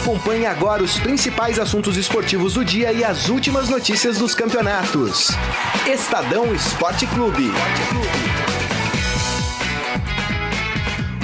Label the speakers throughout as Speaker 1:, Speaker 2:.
Speaker 1: Acompanhe agora os principais assuntos esportivos do dia e as últimas notícias dos campeonatos. Estadão Esporte Clube.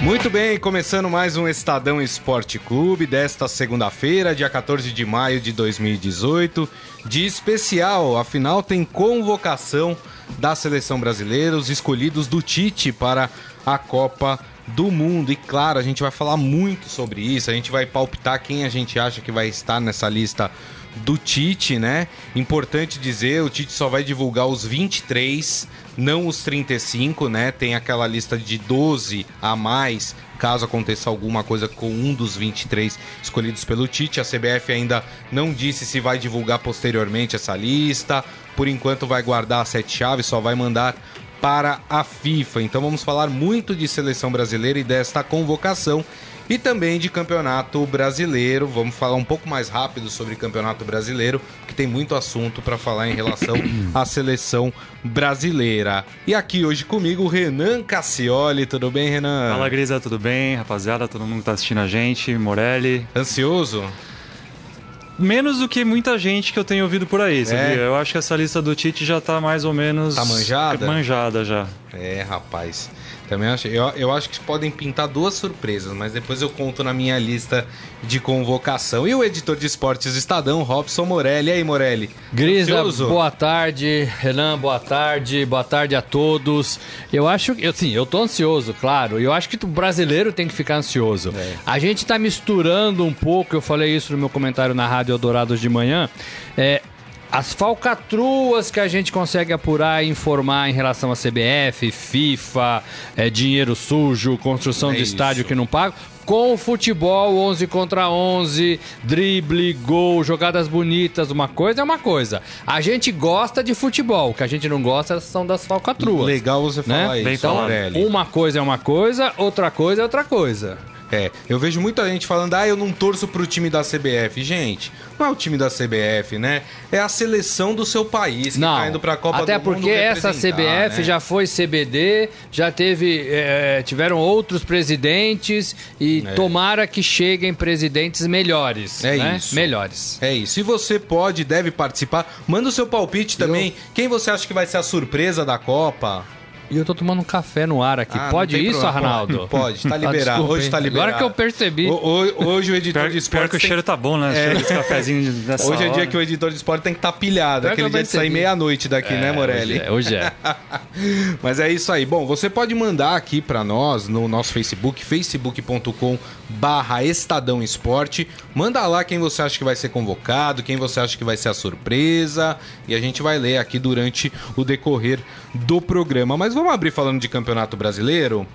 Speaker 2: Muito bem, começando mais um Estadão Esporte Clube desta segunda-feira, dia 14 de maio de 2018. Dia especial, afinal tem convocação da seleção brasileira, os escolhidos do Tite para a Copa do Mundo. E claro, a gente vai falar muito sobre isso, a gente vai palpitar quem a gente acha que vai estar nessa lista do Tite, né? Importante dizer, o Tite só vai divulgar os 23, não os 35, né? Tem aquela lista de 12 a mais, caso aconteça alguma coisa com um dos 23 escolhidos pelo Tite. A CBF ainda não disse se vai divulgar posteriormente essa lista. Por enquanto vai guardar as sete chaves, só vai mandar para a FIFA. Então vamos falar muito de seleção brasileira e desta convocação e também de campeonato brasileiro. Vamos falar um pouco mais rápido sobre campeonato brasileiro, que tem muito assunto para falar em relação à seleção brasileira. E aqui hoje comigo o Renan Cassioli. Tudo bem, Renan?
Speaker 3: Fala, Grisa, tudo bem? Rapaziada, todo mundo que tá assistindo a gente, Morelli.
Speaker 2: Ansioso?
Speaker 3: Menos do que muita gente que eu tenho ouvido por aí, sabia? É. Eu acho que essa lista do Tite já tá mais ou menos.
Speaker 2: Tá manjada?
Speaker 3: Manjada já.
Speaker 2: É, rapaz. Também acho, eu, eu acho que podem pintar duas surpresas, mas depois eu conto na minha lista de convocação. E o editor de esportes Estadão, Robson Morelli. E aí, Morelli?
Speaker 4: Grisa, ansioso? boa tarde. Renan, boa tarde. Boa tarde a todos. Eu acho que, assim, eu tô ansioso, claro. E eu acho que o brasileiro tem que ficar ansioso. É. A gente tá misturando um pouco, eu falei isso no meu comentário na Rádio Eldorado de manhã. É, as falcatruas que a gente consegue apurar e informar em relação à CBF, FIFA, é, dinheiro sujo, construção é de isso. estádio que não paga, com o futebol 11 contra 11, drible, gol, jogadas bonitas, uma coisa é uma coisa. A gente gosta de futebol, o que a gente não gosta são das falcatruas.
Speaker 2: Legal você né? falar
Speaker 4: isso, então, Uma coisa é uma coisa, outra coisa é outra coisa.
Speaker 2: É, eu vejo muita gente falando, ah, eu não torço pro time da CBF. Gente, não é o time da CBF, né? É a seleção do seu país que
Speaker 4: não,
Speaker 2: tá indo pra Copa
Speaker 4: até do Mundo. Até porque essa CBF né? já foi CBD, já teve. É, tiveram outros presidentes e é. tomara que cheguem presidentes melhores. É né? isso. Melhores.
Speaker 2: É isso. E você pode, deve participar. Manda o seu palpite também. Eu... Quem você acha que vai ser a surpresa da Copa?
Speaker 4: E eu tô tomando um café no ar aqui. Ah, Pode isso, problema. Arnaldo?
Speaker 2: Pode, tá liberado. Ah, hoje tá liberado.
Speaker 4: Agora que eu percebi.
Speaker 2: O, hoje o editor
Speaker 3: pior,
Speaker 2: de esporte. Pior
Speaker 3: que tem... o cheiro tá bom, né? É. Esse cafezinho dessa
Speaker 2: Hoje
Speaker 3: é
Speaker 2: dia que o editor de esporte tem que estar tá pilhado. Pior aquele dia de sair meia-noite daqui, é, né, Morelli?
Speaker 4: Hoje é. Hoje é.
Speaker 2: Mas é isso aí. Bom, você pode mandar aqui para nós no nosso Facebook, facebook.com barra Estadão Esporte. Manda lá quem você acha que vai ser convocado, quem você acha que vai ser a surpresa. E a gente vai ler aqui durante o decorrer do programa. Mas vamos abrir falando de Campeonato Brasileiro?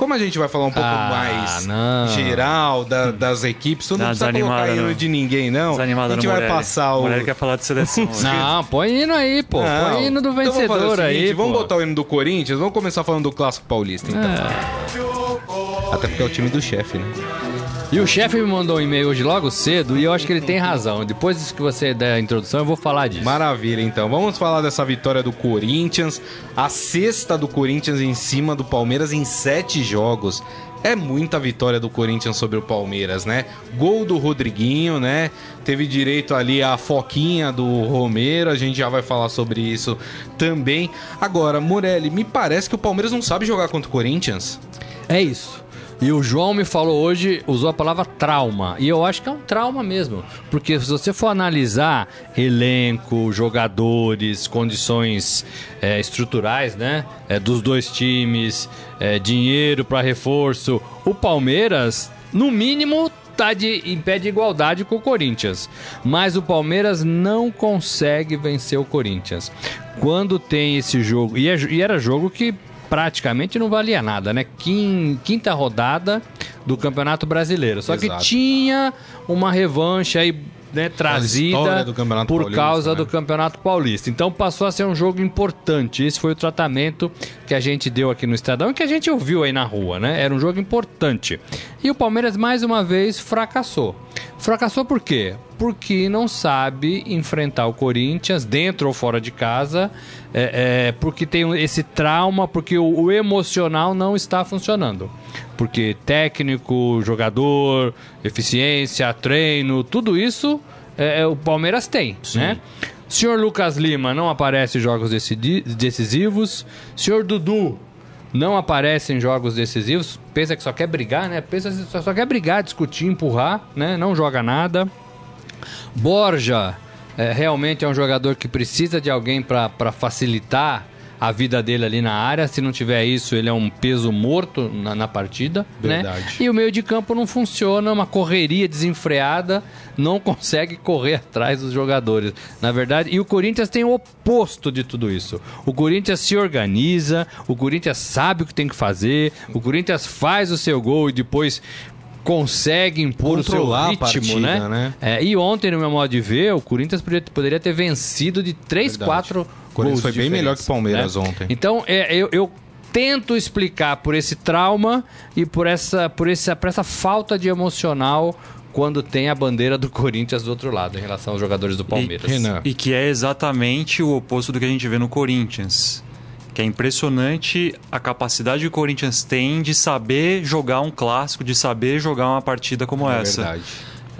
Speaker 2: Como a gente vai falar um pouco ah, mais não. geral da, das equipes, você não, precisa colocar hino de ninguém, não.
Speaker 3: Desanimada
Speaker 2: a gente vai passar o.
Speaker 3: Mulher quer falar de seleção.
Speaker 4: não, põe hino aí, pô. Não. Põe hino do vencedor então seguinte, aí.
Speaker 2: Vamos botar o hino do Corinthians? Vamos começar falando do Clássico Paulista, então. É. Até porque é o time do chefe, né?
Speaker 4: E o chefe me mandou um e-mail hoje logo cedo e eu acho que ele tem razão. Depois que você der a introdução, eu vou falar disso.
Speaker 2: Maravilha, então. Vamos falar dessa vitória do Corinthians. A sexta do Corinthians em cima do Palmeiras em sete jogos. É muita vitória do Corinthians sobre o Palmeiras, né? Gol do Rodriguinho, né? Teve direito ali a foquinha do Romero, a gente já vai falar sobre isso também. Agora, Morelli, me parece que o Palmeiras não sabe jogar contra o Corinthians.
Speaker 4: É isso. E o João me falou hoje, usou a palavra trauma. E eu acho que é um trauma mesmo. Porque se você for analisar elenco, jogadores, condições é, estruturais, né? É, dos dois times, é, dinheiro para reforço, o Palmeiras, no mínimo, tá de, em pé de igualdade com o Corinthians. Mas o Palmeiras não consegue vencer o Corinthians. Quando tem esse jogo. E, é, e era jogo que praticamente não valia nada, né? Quinta rodada do Campeonato Brasileiro. Só Exato. que tinha uma revanche aí né, trazida por Paulista, causa né? do Campeonato Paulista. Então passou a ser um jogo importante. Esse foi o tratamento que a gente deu aqui no Estadão e que a gente ouviu aí na rua, né? Era um jogo importante. E o Palmeiras mais uma vez fracassou. Fracassou por quê? Porque não sabe enfrentar o Corinthians dentro ou fora de casa, é, é, porque tem esse trauma, porque o, o emocional não está funcionando. porque técnico, jogador, eficiência, treino, tudo isso é, é, o Palmeiras tem, né? Senhor Lucas Lima não aparece em jogos decisivos. Senhor Dudu não aparece em jogos decisivos. Pensa que só quer brigar, né? Pensa que só quer brigar, discutir, empurrar, né? Não joga nada. Borja é, realmente é um jogador que precisa de alguém para facilitar a vida dele ali na área. Se não tiver isso, ele é um peso morto na, na partida.
Speaker 2: Verdade.
Speaker 4: Né? E o meio de campo não funciona, uma correria desenfreada, não consegue correr atrás dos jogadores. Na verdade, e o Corinthians tem o oposto de tudo isso. O Corinthians se organiza, o Corinthians sabe o que tem que fazer, o Corinthians faz o seu gol e depois consegue impor o seu
Speaker 2: Controlar a
Speaker 4: ritmo,
Speaker 2: partida,
Speaker 4: né?
Speaker 2: né?
Speaker 4: É, e ontem, no meu modo de ver, o Corinthians poderia, poderia ter vencido de 3,
Speaker 2: Verdade.
Speaker 4: 4
Speaker 2: O Corinthians
Speaker 4: gols
Speaker 2: foi bem melhor que o Palmeiras
Speaker 4: né?
Speaker 2: ontem.
Speaker 4: Então, é, eu, eu tento explicar por esse trauma e por essa, por essa, por essa falta de emocional quando tem a bandeira do Corinthians do outro lado, em relação aos jogadores do Palmeiras.
Speaker 2: Renan.
Speaker 3: E que é exatamente o oposto do que a gente vê no Corinthians. Que é impressionante a capacidade que o Corinthians tem de saber jogar um clássico, de saber jogar uma partida como
Speaker 2: É
Speaker 3: essa.
Speaker 2: verdade.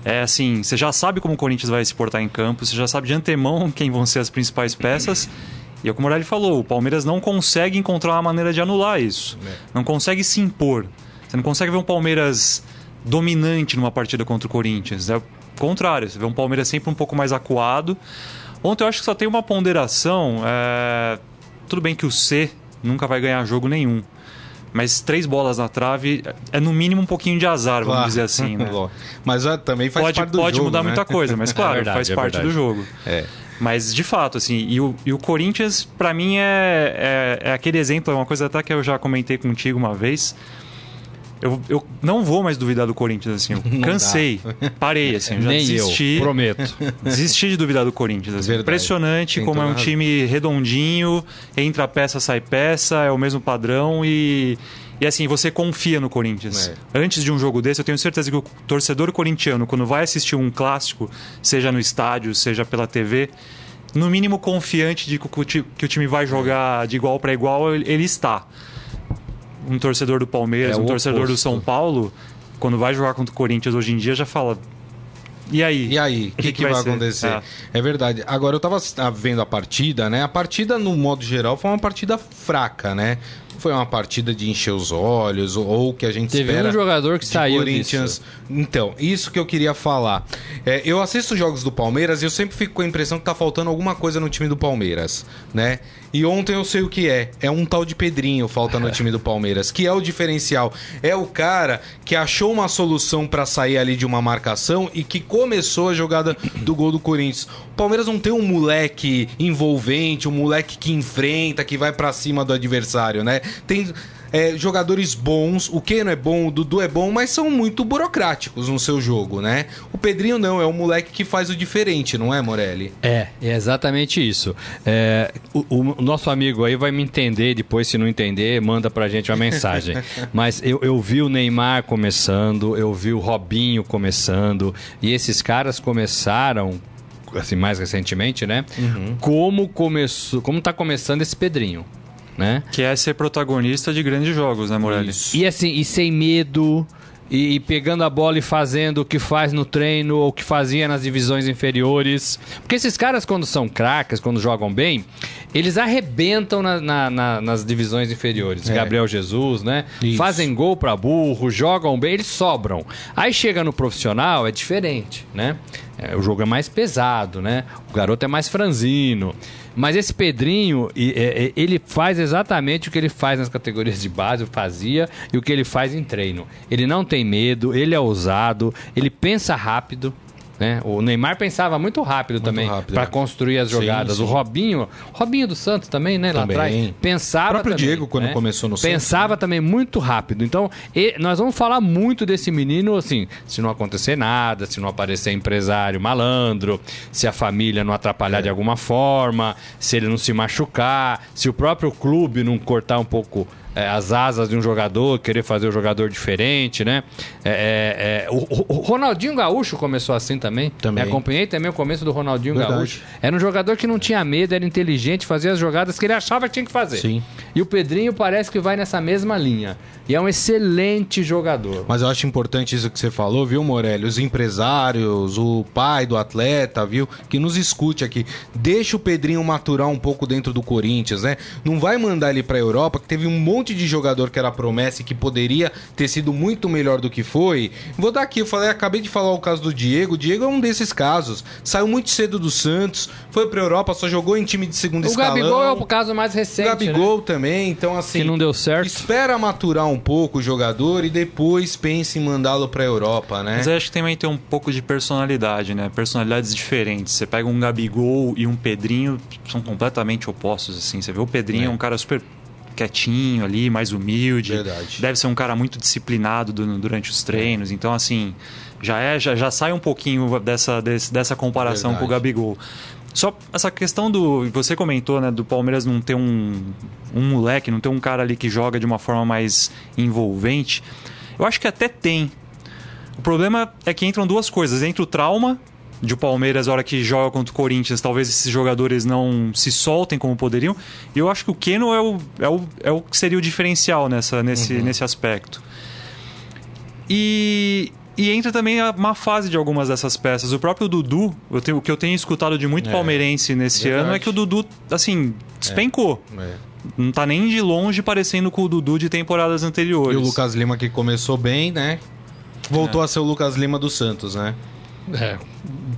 Speaker 3: É assim, você já sabe como o Corinthians vai se portar em campo, você já sabe de antemão quem vão ser as principais peças. E é o que o Morelli falou, o Palmeiras não consegue encontrar uma maneira de anular isso. Não consegue se impor. Você não consegue ver um Palmeiras dominante numa partida contra o Corinthians. É o contrário, você vê um Palmeiras sempre um pouco mais acuado. Ontem eu acho que só tem uma ponderação. é, Tudo bem que o C nunca vai ganhar jogo nenhum. Mas três bolas na trave é no mínimo um pouquinho de azar, vamos
Speaker 2: Claro.
Speaker 3: dizer assim, né?
Speaker 2: Mas ah, também faz
Speaker 3: pode
Speaker 2: parte do
Speaker 3: pode
Speaker 2: jogo,
Speaker 3: mudar
Speaker 2: né?
Speaker 3: muita coisa, mas claro,
Speaker 4: verdade,
Speaker 3: faz
Speaker 4: é
Speaker 3: parte
Speaker 4: verdade.
Speaker 3: do jogo.
Speaker 2: É.
Speaker 3: Mas de fato, assim, e o, e o Corinthians, pra mim, é, é, é aquele exemplo, é uma coisa até que eu já comentei contigo uma vez. Eu, eu não vou mais duvidar do Corinthians, assim, eu cansei, parei, assim, já
Speaker 4: Nem
Speaker 3: desisti.
Speaker 4: eu, prometo.
Speaker 3: Desisti de duvidar do Corinthians. assim.
Speaker 2: Verdade.
Speaker 3: Impressionante
Speaker 2: Tem
Speaker 3: como é um
Speaker 2: razão.
Speaker 3: time redondinho, entra peça, sai peça, é o mesmo padrão e. E assim, você confia no Corinthians.
Speaker 2: É.
Speaker 3: Antes de um jogo desse, eu tenho certeza que o torcedor corintiano, quando vai assistir um clássico, seja no estádio, seja pela TV, no mínimo confiante de que o time vai jogar de igual para igual, ele está. Um torcedor do Palmeiras,
Speaker 4: É
Speaker 3: um torcedor do
Speaker 4: oposto.
Speaker 3: São Paulo, quando vai jogar contra o Corinthians hoje em dia, já fala. E aí?
Speaker 2: E aí, o que, que vai,
Speaker 3: ser?
Speaker 2: acontecer?
Speaker 3: É.
Speaker 2: É. verdade. Agora, eu tava ah, vendo a partida, né? A partida, no modo geral, foi uma partida fraca, né? Foi uma partida de encher os olhos, ou, ou que a gente
Speaker 4: Teve
Speaker 2: espera
Speaker 4: um jogador que saiu
Speaker 2: Corinthians.
Speaker 4: disso.
Speaker 2: Então, isso que eu queria falar. É, eu assisto jogos do Palmeiras e eu sempre fico com a impressão que tá faltando alguma coisa no time do Palmeiras, né? E ontem eu sei o que é. É um tal de Pedrinho falta no time do Palmeiras, que é o diferencial. É o cara que achou uma solução pra sair ali de uma marcação e que começou a jogada do gol do Corinthians. O Palmeiras não tem um moleque envolvente, um moleque que enfrenta, que vai pra cima do adversário, né? Tem é, jogadores bons, o Keno é bom, o Dudu é bom, mas são muito burocráticos no seu jogo, né? O Pedrinho não, é o moleque que faz o diferente, não é, Morelli?
Speaker 4: É, é exatamente isso. É, o, o nosso amigo aí vai me entender depois, se não entender, manda pra gente uma mensagem. Mas eu, eu vi o Neymar começando, eu vi o Robinho começando, e esses caras começaram, assim, mais recentemente, né? Como começou, como tá começando esse Pedrinho, né?
Speaker 3: Que é ser protagonista de grandes jogos, né, Morelli?
Speaker 4: E assim, e sem medo, e, e pegando a bola e fazendo o que faz no treino ou o que fazia nas divisões inferiores. Porque esses caras, quando são craques, quando jogam bem, eles arrebentam na- na- na- nas divisões inferiores.
Speaker 2: É.
Speaker 4: Gabriel Jesus, né?
Speaker 2: Isso.
Speaker 4: Fazem gol pra burro, jogam bem, eles sobram. Aí chega no profissional, é diferente, né? É, o jogo é mais pesado, né? O garoto é mais franzino. Mas esse Pedrinho, é, é, ele faz exatamente o que ele faz nas categorias de base, fazia, e o que ele faz em treino. Ele não tem medo, ele é ousado, ele pensa rápido. Né? O Neymar pensava muito rápido também
Speaker 2: rápido,
Speaker 4: para
Speaker 2: é.
Speaker 4: construir as
Speaker 2: Sim,
Speaker 4: jogadas.
Speaker 2: sim.
Speaker 4: O Robinho, Robinho do Santos também, né? Lá
Speaker 2: Também.
Speaker 4: atrás. Pensava
Speaker 2: O próprio
Speaker 4: também,
Speaker 2: Diego, quando
Speaker 4: né?
Speaker 2: começou no Santos,
Speaker 4: Pensava também muito rápido. Então, e- nós vamos falar muito desse menino, assim, se não acontecer nada, se não aparecer empresário malandro, se a família não atrapalhar de alguma forma, se ele não se machucar, se o próprio clube não cortar um pouco é, as asas de um jogador, querer fazer o jogador diferente, né? É, é, é, o, o- Ronaldinho Gaúcho começou assim também.
Speaker 2: Também.
Speaker 4: Eu acompanhei também o começo do Ronaldinho
Speaker 2: Verdade.
Speaker 4: Gaúcho. Era um jogador que não tinha medo, era inteligente, fazia as jogadas que ele achava que tinha que fazer.
Speaker 2: Sim.
Speaker 4: E o Pedrinho parece que vai nessa mesma linha. E é um excelente jogador.
Speaker 2: Mas eu acho importante isso que você falou, viu, Morelli? Os empresários, o pai do atleta, viu? Que nos escute aqui. Deixa o Pedrinho maturar um pouco dentro do Corinthians, né? Não vai mandar ele pra Europa, que teve um monte de jogador que era promessa e que poderia ter sido muito melhor do que foi. Vou dar aqui, eu falei, acabei de falar o caso do Diego. O Diego é um desses casos. Saiu muito cedo do Santos, foi pra Europa, só jogou em time de segundo
Speaker 4: O
Speaker 2: escalão.
Speaker 4: Gabigol é o caso mais
Speaker 2: O
Speaker 4: recente.
Speaker 2: Gabigol
Speaker 4: né?
Speaker 2: também, então assim.
Speaker 4: Que não deu certo.
Speaker 2: Espera maturar um pouco o jogador e depois pense em mandá-lo pra Europa, né?
Speaker 3: Mas eu acho que também tem um pouco de personalidade, né? Personalidades diferentes. Você pega um Gabigol e um Pedrinho, são completamente opostos, assim. Você vê o Pedrinho é, um cara super quietinho ali, mais humilde.
Speaker 2: Verdade.
Speaker 3: Deve ser um cara muito disciplinado do- durante os treinos. Então, assim, já é já, já sai um pouquinho dessa, desse- dessa comparação
Speaker 2: Verdade.
Speaker 3: com o Gabigol. Só essa questão do. Você comentou, né? Do Palmeiras não ter um, um moleque, não ter um cara ali que joga de uma forma mais envolvente. Eu acho que até tem. O problema é que entram duas coisas. Entra o trauma de o Palmeiras, a hora que joga contra o Corinthians, talvez esses jogadores não se soltem como poderiam. E eu acho que o Keno é o, é o, é o que seria o diferencial nessa, nesse, nesse aspecto. E, e entra também a má fase de algumas dessas peças. O próprio Dudu, eu tenho- o que eu tenho escutado de muito
Speaker 2: É,
Speaker 3: palmeirense nesse
Speaker 2: verdade.
Speaker 3: ano é que o Dudu, assim, despencou.
Speaker 2: É.
Speaker 3: Não tá nem de longe parecendo com o Dudu de temporadas
Speaker 2: E
Speaker 3: anteriores.
Speaker 2: o Lucas Lima que começou bem, né? Voltou a ser o Lucas Lima do Santos, né?
Speaker 4: É,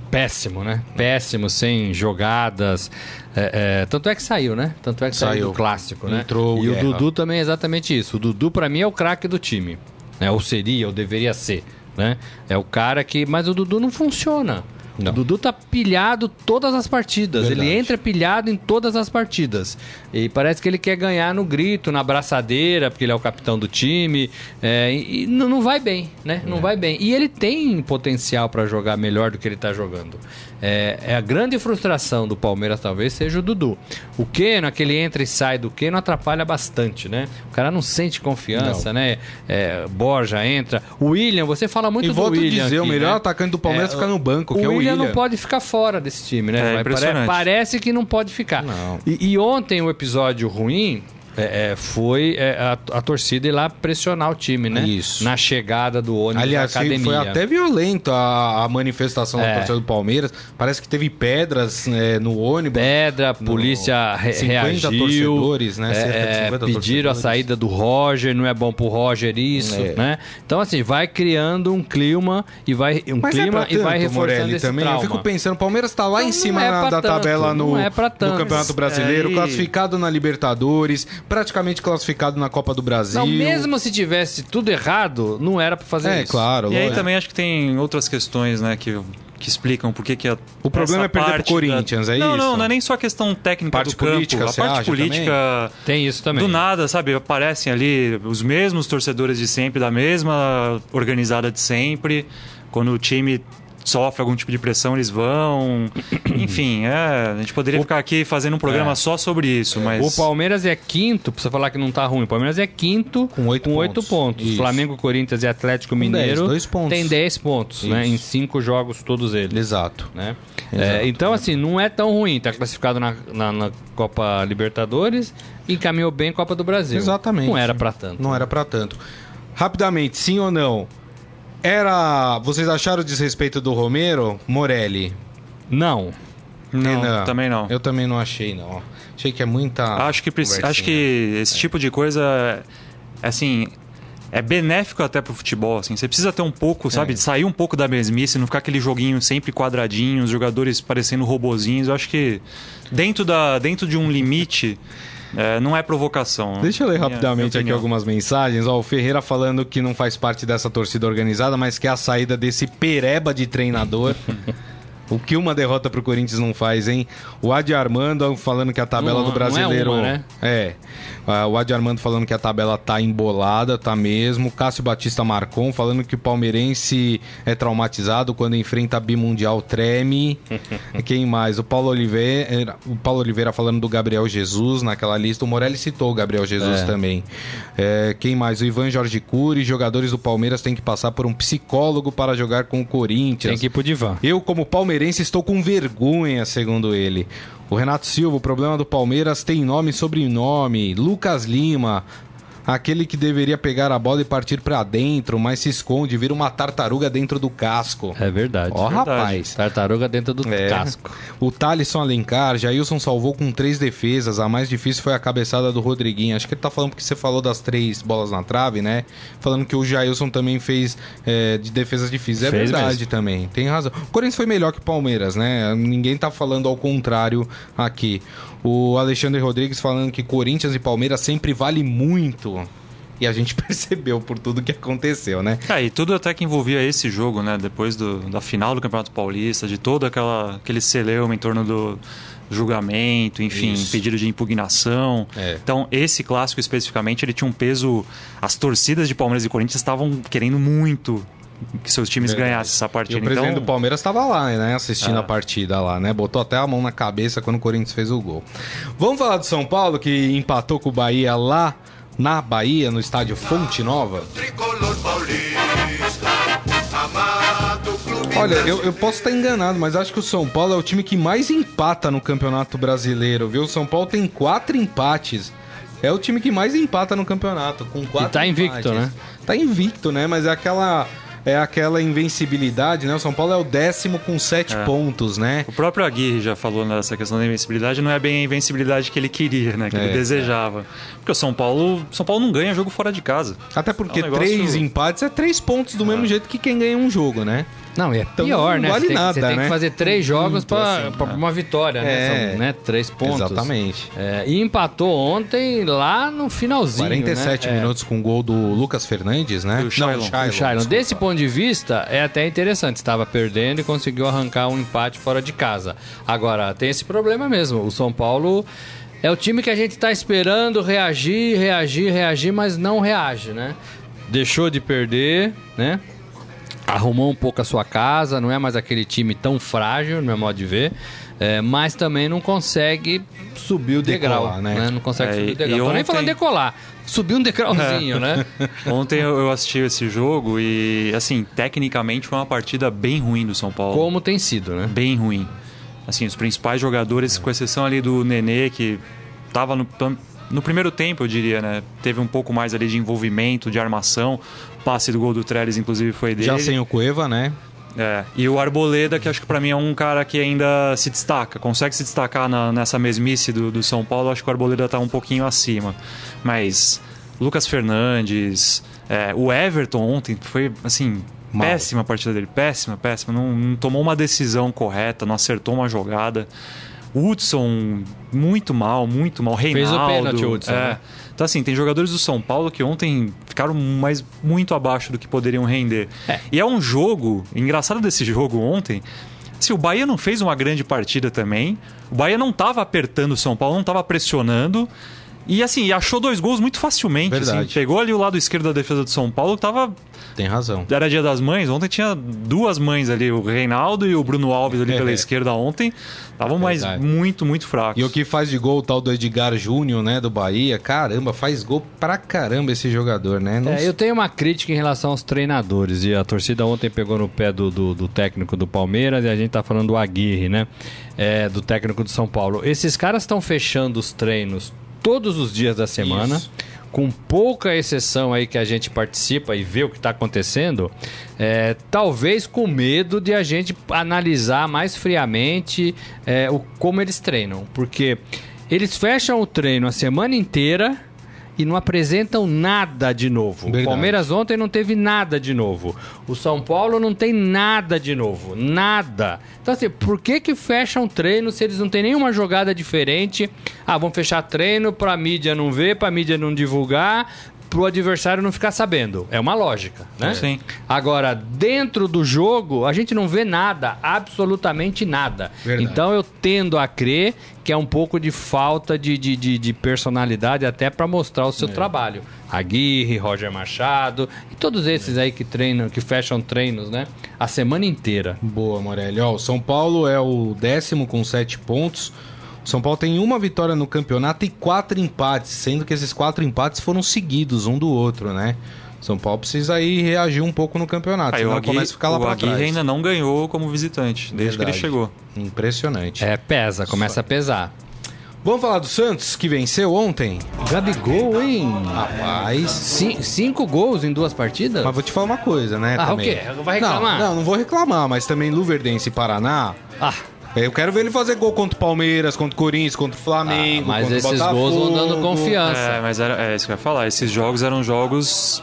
Speaker 4: péssimo, né? Péssimo, sem jogadas. É, é, tanto é que saiu, né? Tanto é que saiu,
Speaker 2: Saiu.
Speaker 4: do clássico, né?
Speaker 2: Entrou o
Speaker 4: e o. Dudu também é exatamente isso. O Dudu, pra mim, é o craque do time. Né? Ou seria, ou deveria ser. Né? É o cara que. Mas o Dudu não funciona.
Speaker 2: Não.
Speaker 4: O Dudu tá pilhado todas as partidas.
Speaker 2: Verdade.
Speaker 4: Ele entra pilhado em todas as partidas. E parece que ele quer ganhar no grito, na abraçadeira, porque ele é o capitão do time. É, e não, vai bem, né?
Speaker 2: É.
Speaker 4: Não vai bem. E ele tem potencial para jogar melhor do que ele tá jogando. É, é a grande frustração do Palmeiras, talvez, seja o Dudu. O Keno, aquele entra e sai do Keno, atrapalha bastante, né? O cara não sente confiança, né? É, Borja entra. O William, você fala muito
Speaker 2: e
Speaker 4: do
Speaker 2: volto a
Speaker 4: William.
Speaker 2: dizer, o
Speaker 4: aqui,
Speaker 2: melhor
Speaker 4: né?
Speaker 2: atacante do Palmeiras
Speaker 4: É,
Speaker 2: fica no banco,
Speaker 4: o
Speaker 2: que é o
Speaker 4: William
Speaker 2: William.
Speaker 4: não pode ficar fora desse time, né?
Speaker 3: É, impressionante.
Speaker 4: Parece que não pode ficar.
Speaker 2: Não.
Speaker 4: E, e ontem o episódio ruim é, é, foi é, a, a torcida ir lá pressionar o time, né?
Speaker 2: Isso.
Speaker 4: Na chegada do ônibus
Speaker 2: Aliás,
Speaker 4: da
Speaker 2: foi-
Speaker 4: academia.
Speaker 2: foi até violento a, a manifestação da
Speaker 4: É.
Speaker 2: torcida do Palmeiras. Parece que teve pedras é, no ônibus.
Speaker 4: Pedra, a polícia re
Speaker 2: 50
Speaker 4: reagiu.
Speaker 2: torcedores, né?
Speaker 4: É,
Speaker 2: Cerca de 50
Speaker 4: pediram a
Speaker 2: torcedores.
Speaker 4: saída do Roger, não é bom pro Roger isso,
Speaker 2: É.
Speaker 4: né? Então, assim, vai criando um clima e vai, um
Speaker 2: Mas
Speaker 4: clima
Speaker 2: pra
Speaker 4: e vai
Speaker 2: tanto,
Speaker 4: reforçando
Speaker 2: Morelli,
Speaker 4: esse
Speaker 2: também.
Speaker 4: trauma.
Speaker 2: Eu fico pensando, o Palmeiras tá lá
Speaker 4: Não,
Speaker 2: em cima na- da tabela
Speaker 4: tanto,
Speaker 2: no,
Speaker 4: pra
Speaker 2: no
Speaker 4: tanto.
Speaker 2: Campeonato Brasileiro, classificado na Libertadores, praticamente classificado na Copa do Brasil.
Speaker 4: Não, mesmo se tivesse tudo errado, não era pra fazer
Speaker 2: É,
Speaker 4: isso.
Speaker 2: claro.
Speaker 3: E aí
Speaker 2: lógico.
Speaker 3: também acho que tem outras questões, né, que, que explicam por que que a,
Speaker 2: O problema
Speaker 3: essa
Speaker 2: é perder pro
Speaker 3: parte
Speaker 2: Corinthians, é
Speaker 3: não,
Speaker 2: isso?
Speaker 3: Não, não é nem só a questão técnica
Speaker 2: Parte
Speaker 3: do campo.
Speaker 2: política,
Speaker 3: a
Speaker 2: você
Speaker 3: parte política
Speaker 4: Tem isso também.
Speaker 3: do nada, sabe? Aparecem ali os mesmos torcedores de sempre, da mesma organizada de sempre. Quando o time sofre algum tipo de pressão, eles vão. Enfim, é, a gente poderia ficar aqui fazendo um programa
Speaker 2: É.
Speaker 3: só sobre isso, mas
Speaker 4: O Palmeiras é quinto, pra você falar que não tá ruim. O Palmeiras é quinto
Speaker 2: Com oito pontos.
Speaker 4: pontos.
Speaker 2: Isso.
Speaker 4: Flamengo, Corinthians e Atlético Mineiro
Speaker 2: dez, dois pontos.
Speaker 4: tem 10 pontos, né?
Speaker 2: Isso.
Speaker 4: Em cinco jogos, todos eles.
Speaker 2: Exato.
Speaker 4: Né?
Speaker 2: Exato.
Speaker 4: É, então, assim, não é tão ruim. Tá classificado na, na- na Copa Libertadores e encaminhou bem a Copa do Brasil.
Speaker 2: Exatamente.
Speaker 4: Não era pra tanto.
Speaker 2: Não era pra tanto. Rapidamente, sim ou não? Era. Vocês acharam o desrespeito do Romero? Morelli?
Speaker 4: Não.
Speaker 3: não,
Speaker 2: Renan?
Speaker 3: também não.
Speaker 2: Eu também não achei, não. Achei que é muita.
Speaker 3: Acho que, acho que esse tipo de coisa, assim, é benéfico até pro futebol, assim. Você precisa ter um pouco, sabe, de sair um pouco da mesmice, não ficar aquele joguinho sempre quadradinho, os jogadores parecendo robozinhos. Eu acho que dentro, da, dentro de um limite, é, não é provocação.
Speaker 2: Deixa eu ler rapidamente aqui algumas mensagens. Ó, o Ferreira falando que não faz parte dessa torcida organizada, mas que é a saída desse pereba de treinador. o que uma derrota pro Corinthians não faz, hein? O Adi Armando falando que a tabela
Speaker 4: Não-
Speaker 2: do
Speaker 4: é
Speaker 2: brasileiro.
Speaker 4: uma, né?
Speaker 2: É. O Adi Armando falando que a tabela tá embolada, tá mesmo. Cássio Batista Marcon falando que o palmeirense é traumatizado quando enfrenta a bimundial treme. Quem mais? O Paulo Oliveira, o Paulo Oliveira falando do Gabriel Jesus naquela lista. O Morelli citou o Gabriel Jesus
Speaker 4: É.
Speaker 2: também. É, quem mais? O Ivan Jorge Cury. Jogadores do Palmeiras têm que passar por um psicólogo para jogar com o Corinthians.
Speaker 4: Tem que ir pro divã.
Speaker 2: Eu, como palmeirense, estou com vergonha, segundo ele. O Renato Silva, o problema do Palmeiras tem nome e sobrenome. Lucas Lima. Aquele que deveria pegar a bola e partir pra dentro, mas se esconde, vira uma tartaruga dentro do casco.
Speaker 4: É verdade.
Speaker 2: Ó,
Speaker 3: verdade.
Speaker 2: rapaz.
Speaker 4: Tartaruga dentro do
Speaker 2: É.
Speaker 4: casco.
Speaker 2: O Thalisson Alencar, Jailson salvou com três defesas. A mais difícil foi a cabeçada do Rodriguinho. Acho que ele tá falando porque você falou das três bolas na trave, né? Falando que o Jailson também fez é, de defesas difíceis. É
Speaker 4: Fez
Speaker 2: verdade
Speaker 4: mesmo.
Speaker 2: também, tem razão. O Corinthians foi melhor que o Palmeiras, né? Ninguém tá falando ao contrário aqui. O Alexandre Rodrigues falando que Corinthians e Palmeiras sempre vale muito. E a gente percebeu por tudo que aconteceu, né?
Speaker 3: É, e tudo até que envolvia esse jogo, né? Depois do- da final do Campeonato Paulista, de todo aquela, aquele celeuma em torno do julgamento, enfim,
Speaker 2: Isso.
Speaker 3: pedido de impugnação.
Speaker 2: É.
Speaker 3: Então, esse clássico especificamente, ele tinha um peso... As torcidas de Palmeiras e Corinthians estavam querendo muito que seus times
Speaker 2: Verdade.
Speaker 3: ganhassem essa
Speaker 2: E
Speaker 3: partida.
Speaker 2: o presidente
Speaker 3: então,
Speaker 2: do Palmeiras estava lá, né? Assistindo
Speaker 3: É.
Speaker 2: a partida lá, né? Botou até a mão na cabeça quando o Corinthians fez o gol. Vamos falar do São Paulo, que empatou com o Bahia lá na Bahia, no estádio Fonte Nova.
Speaker 5: Tricolor paulista, amado clube
Speaker 2: Olha, eu, eu posso estar enganado, mas acho que o São Paulo é o time que mais empata no Campeonato Brasileiro, viu? O São Paulo tem quatro empates. É o time que mais empata no campeonato, com quatro
Speaker 4: tá invicto,
Speaker 2: empates.
Speaker 4: né?
Speaker 2: Tá invicto, né? Mas é aquela... É aquela invencibilidade, né? O São Paulo é o décimo com sete
Speaker 3: É.
Speaker 2: pontos, né?
Speaker 3: O próprio Aguirre já falou nessa questão da invencibilidade, não é bem a invencibilidade que ele queria, né? Que
Speaker 2: É,
Speaker 3: ele desejava. Porque o São Paulo, São Paulo não ganha jogo fora de casa.
Speaker 2: Até porque
Speaker 3: É um negócio-
Speaker 2: três empates é três pontos do mesmo jeito que quem ganha um jogo, né?
Speaker 4: Não, e é
Speaker 2: Então
Speaker 4: pior,
Speaker 2: não
Speaker 4: né?
Speaker 2: vale
Speaker 4: você tem,
Speaker 2: nada,
Speaker 4: tem
Speaker 2: né?
Speaker 4: que fazer três jogos
Speaker 2: Muito
Speaker 4: pra,
Speaker 2: assim,
Speaker 4: pra
Speaker 2: é.
Speaker 4: uma vitória, né?
Speaker 2: É.
Speaker 4: São, né? Três pontos.
Speaker 2: Exatamente.
Speaker 4: É, e empatou ontem lá no finalzinho.
Speaker 2: 47
Speaker 4: né? É.
Speaker 2: minutos com o gol do Lucas Fernandes, né?
Speaker 3: Do Shailon.
Speaker 2: Não,
Speaker 4: O Shailon.
Speaker 2: desculpa.
Speaker 4: Desse ponto de vista, é até interessante. Estava perdendo e conseguiu arrancar um empate fora de casa. Agora, tem esse problema mesmo. O São Paulo é o time que a gente está esperando reagir, reagir, reagir, mas não reage, né? Deixou de perder, né? Arrumou um pouco a sua casa, não é mais aquele time tão frágil, no meu modo de ver. é, mas também não consegue subir o degrau,
Speaker 2: Decolar, né?
Speaker 4: né? Não consegue
Speaker 3: É,
Speaker 4: subir o degrau.
Speaker 3: e
Speaker 4: Tô nem
Speaker 3: ontem-
Speaker 4: falando decolar. Subir um degrauzinho, né?
Speaker 3: Ontem eu eu assisti esse jogo e, assim, tecnicamente foi uma partida bem ruim do São Paulo.
Speaker 4: Como tem sido, né?
Speaker 3: Bem ruim. Assim, os principais jogadores, com exceção ali do Nenê, que tava no, no primeiro tempo, eu diria, né? Teve um pouco mais ali de envolvimento, de armação. Passe do gol do Trellis, inclusive, foi dele.
Speaker 2: Já sem o Cueva, né?
Speaker 3: É, e o Arboleda, que acho que pra mim é um cara que ainda se destaca, consegue se destacar na- nessa mesmice do, do São Paulo, acho que o Arboleda tá um pouquinho acima. Mas Lucas Fernandes, é, o Everton ontem foi assim.
Speaker 2: Mal.
Speaker 3: Péssima a partida dele, péssima, péssima. Não, não tomou uma decisão correta, não acertou uma jogada. Hudson, muito mal, muito mal.
Speaker 4: Fez o
Speaker 3: Reinaldo.
Speaker 4: pênalti, Hudson,
Speaker 3: é.
Speaker 4: né?
Speaker 3: Então, assim, tem jogadores do São Paulo que ontem ficaram mais, muito abaixo do que poderiam render. E é um jogo, engraçado desse jogo ontem, se o Bahia não fez uma grande partida também, o Bahia não estava apertando o São Paulo, não estava pressionando. E assim, achou dois gols muito facilmente. assim. Pegou ali o lado esquerdo da defesa do São Paulo, que tava
Speaker 2: Tem razão.
Speaker 3: era dia das mães, ontem tinha duas mães ali, o Reinaldo e o Bruno Alves ali pela
Speaker 2: É.
Speaker 3: esquerda ontem. Estavam mais muito, muito fracos.
Speaker 2: E o que faz de gol o tal do Edgar Júnior, né, do Bahia, caramba, faz gol pra caramba esse jogador, né? Não
Speaker 4: É, eu tenho uma crítica em relação aos treinadores. E a torcida ontem pegou no pé do, do, do técnico do Palmeiras e a gente tá falando do Aguirre, né? É, do técnico do São Paulo. Esses caras estão fechando os treinos todos os dias da semana.
Speaker 2: Isso.
Speaker 4: Com pouca exceção aí que a gente participa e vê o que está acontecendo, é, talvez com medo de a gente analisar mais friamente é, o, como eles treinam. Porque eles fecham o treino a semana inteira e não apresentam nada de novo.
Speaker 2: Verdade.
Speaker 4: O Palmeiras ontem não teve nada de novo. O São Paulo não tem nada de novo. Nada. Então, assim, por que que fecham treino se eles não têm nenhuma jogada diferente? Ah, vão fechar treino pra mídia não ver, pra mídia não divulgar, pro adversário não ficar sabendo. É uma lógica, né?
Speaker 3: Sim.
Speaker 4: Agora, dentro do jogo, a gente não vê nada, absolutamente nada.
Speaker 2: Verdade.
Speaker 4: Então eu tendo a crer que é um pouco de falta de, de, de, de personalidade até para mostrar o seu trabalho. Aguirre, Roger Machado e todos esses aí que treinam, que fecham treinos, né? A semana inteira.
Speaker 2: Boa, Morelli. Ó, o São Paulo é o décimo com sete pontos. O São Paulo tem uma vitória no campeonato e quatro empates, sendo que esses quatro empates foram seguidos um do outro, né? O São Paulo precisa aí reagir um pouco no campeonato,
Speaker 3: Aí
Speaker 2: senão
Speaker 3: o Aguirre,
Speaker 2: começa a ficar lá
Speaker 3: o Aguirre
Speaker 2: trás.
Speaker 3: ainda não ganhou como visitante, desde que
Speaker 2: Verdade.
Speaker 3: ele chegou.
Speaker 2: Impressionante.
Speaker 4: É, pesa, começa a pesar.
Speaker 2: Vamos falar do Santos, que venceu ontem?
Speaker 4: Gabigol, hein?
Speaker 2: Rapaz.
Speaker 4: Cin- cinco gols em duas partidas?
Speaker 2: Mas vou te falar uma coisa, né?
Speaker 4: Ah, o
Speaker 2: também.
Speaker 4: quê? Vai reclamar?
Speaker 2: Não, não, não vou reclamar, mas também Luverdense e Paraná.
Speaker 4: Ah,
Speaker 2: Eu quero ver ele fazer gol contra o Palmeiras, contra o Corinthians, contra o Flamengo.
Speaker 4: mas
Speaker 2: contra o
Speaker 4: esses
Speaker 2: Botafogo.
Speaker 4: gols vão dando confiança.
Speaker 3: É, mas era, é isso que eu ia falar. Esses jogos eram jogos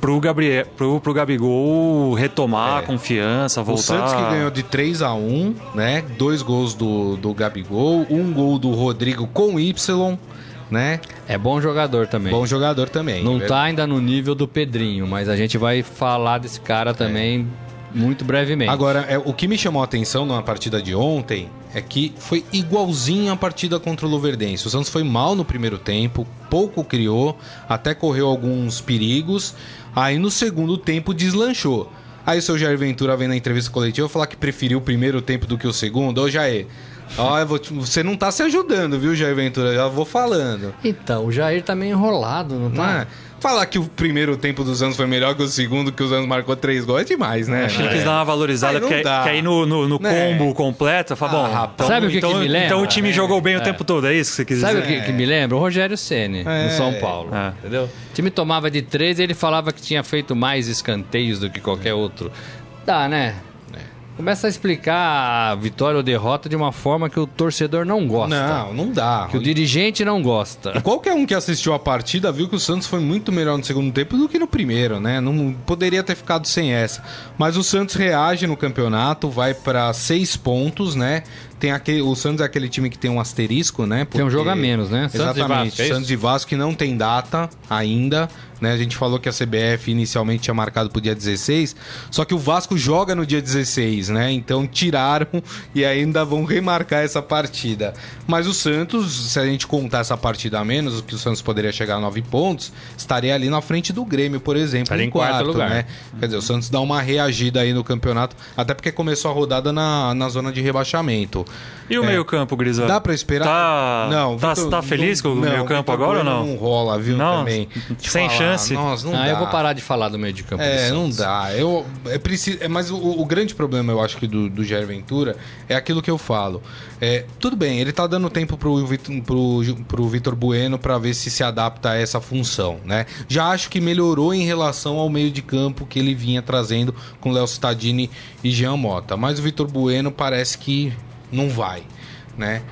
Speaker 3: pro, Gabriel, pro, pro Gabigol retomar a confiança,
Speaker 2: O
Speaker 3: voltar.
Speaker 2: Santos que ganhou de 3 a 1 né? Dois gols do, do Gabigol, um gol do Rodrigo com Y, né?
Speaker 4: é bom jogador também.
Speaker 2: Bom jogador também.
Speaker 4: Não
Speaker 2: né?
Speaker 4: tá ainda no nível do Pedrinho, mas a gente vai falar desse cara também muito brevemente.
Speaker 2: Agora, é, o que me chamou a atenção na partida de ontem é que foi igualzinho a partida contra o Luverdense. O Santos foi mal no primeiro tempo, pouco criou, até correu alguns perigos. Aí no segundo tempo deslanchou. Aí o seu Jair Ventura vem na entrevista coletiva falar que preferiu o primeiro tempo do que o segundo. Ô Jair, ó, eu vou te- você não tá se ajudando, viu, Jair Ventura? Já vou falando.
Speaker 4: Então, o Jair tá meio enrolado, não
Speaker 2: Não
Speaker 4: tá?
Speaker 2: é? Falar que o primeiro tempo dos anos foi melhor que o segundo, que os anos marcou três gols é demais, né?
Speaker 3: Acho que ele quis dar uma valorizada,
Speaker 2: Aí
Speaker 3: porque
Speaker 2: dá.
Speaker 3: que aí no, no, no
Speaker 2: Né?
Speaker 3: combo completo, fala, bom,
Speaker 2: Ah, rapaz.
Speaker 3: então,
Speaker 4: Sabe o que
Speaker 3: então,
Speaker 4: que me lembra?
Speaker 3: então o time
Speaker 2: É,
Speaker 3: jogou bem o tempo todo, é isso que você quis
Speaker 4: Sabe o
Speaker 3: dizer?
Speaker 4: que, que me lembra? O Rogério Ceni
Speaker 2: É.
Speaker 4: no São Paulo.
Speaker 3: É.
Speaker 4: Entendeu? O time tomava de três e ele falava que tinha feito mais escanteios do que qualquer outro. Dá, né? Começa a explicar a vitória ou derrota de uma forma que o torcedor não gosta.
Speaker 2: Não, não dá.
Speaker 4: Que o dirigente não gosta.
Speaker 2: Qualquer um que assistiu a partida viu que o Santos foi muito melhor no segundo tempo do que no primeiro, né? Não poderia ter ficado sem essa. Mas o Santos reage no campeonato, vai pra seis pontos, né? Tem aquele, o Santos é aquele time que tem um asterisco, né?
Speaker 4: Tem um jogo a menos, né? Santos e
Speaker 2: Exatamente.
Speaker 4: Vasco, é?
Speaker 2: Santos e Vasco que não tem data ainda, né? A gente falou que a CBF inicialmente tinha marcado pro dia 16, só que o Vasco joga no dia 16, né? Então tiraram e ainda vão remarcar essa partida. Mas o Santos, se a gente contar essa partida a menos, que o Santos poderia chegar a nove pontos, estaria ali na frente do Grêmio, por exemplo,
Speaker 4: Estaria em quarto lugar.
Speaker 2: né? Quer dizer, o Santos dá uma reagida aí no campeonato, até porque começou a rodada na, na zona de rebaixamento.
Speaker 3: E o
Speaker 2: É.
Speaker 3: meio-campo, Grisa?
Speaker 2: Dá pra esperar?
Speaker 3: Tá,
Speaker 2: não,
Speaker 3: tá,
Speaker 2: Vitor-
Speaker 3: tá feliz com o
Speaker 2: não,
Speaker 3: meio-campo agora ou não?
Speaker 2: Não rola, viu,
Speaker 3: Não?
Speaker 2: também.
Speaker 3: Sem chance?
Speaker 2: Nossa, não
Speaker 4: ah,
Speaker 2: dá.
Speaker 4: eu vou parar de falar do meio de campo.
Speaker 2: É, não dá. Eu, é preciso, é, mas o, o grande problema, eu acho que do, do Jair Ventura é aquilo que eu falo. É, tudo bem, ele tá dando tempo pro, Vitor- pro, pro Vitor Bueno pra ver se se adapta a essa função, né? Já acho que melhorou em relação ao meio de campo que ele vinha trazendo com Léo Cittadini e Jean Mota. Mas o Vitor Bueno parece que não vai, né?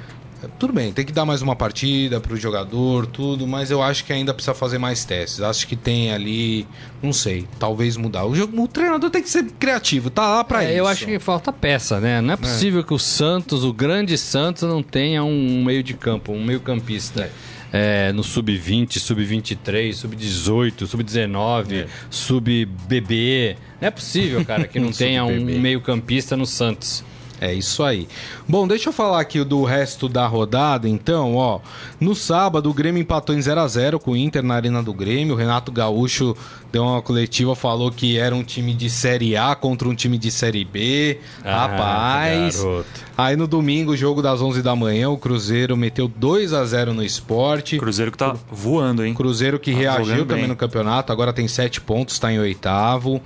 Speaker 2: Tudo bem, tem que dar mais uma partida pro jogador, tudo, mas eu acho que ainda precisa fazer mais testes. Acho que tem ali, não sei, talvez mudar. O, jogo- o treinador tem que ser criativo, tá lá pra
Speaker 4: É,
Speaker 2: isso.
Speaker 4: eu acho que falta peça, né? Não é possível que o Santos, o grande Santos, não tenha um meio de campo, um meio campista. É, no sub-20, sub-23, sub-18, sub-19, sub-BB. Não é possível, cara, que não tenha um
Speaker 2: Sub-BB.
Speaker 4: meio campista no Santos.
Speaker 2: É isso aí. Bom, deixa eu falar aqui do resto da rodada, então, ó. No sábado, o Grêmio empatou em 0 a 0 com o Inter na Arena do Grêmio. O Renato Gaúcho deu uma coletiva, falou que era um time de Série A contra um time de Série B.
Speaker 4: Ah,
Speaker 2: Rapaz.
Speaker 4: garoto.
Speaker 2: Aí no domingo, jogo das 11 da manhã, o Cruzeiro meteu 2 a 0 no esporte.
Speaker 3: Cruzeiro que tá voando, hein?
Speaker 2: Cruzeiro que
Speaker 3: Tá
Speaker 2: reagiu também no campeonato, agora tem sete pontos, está em oitavo.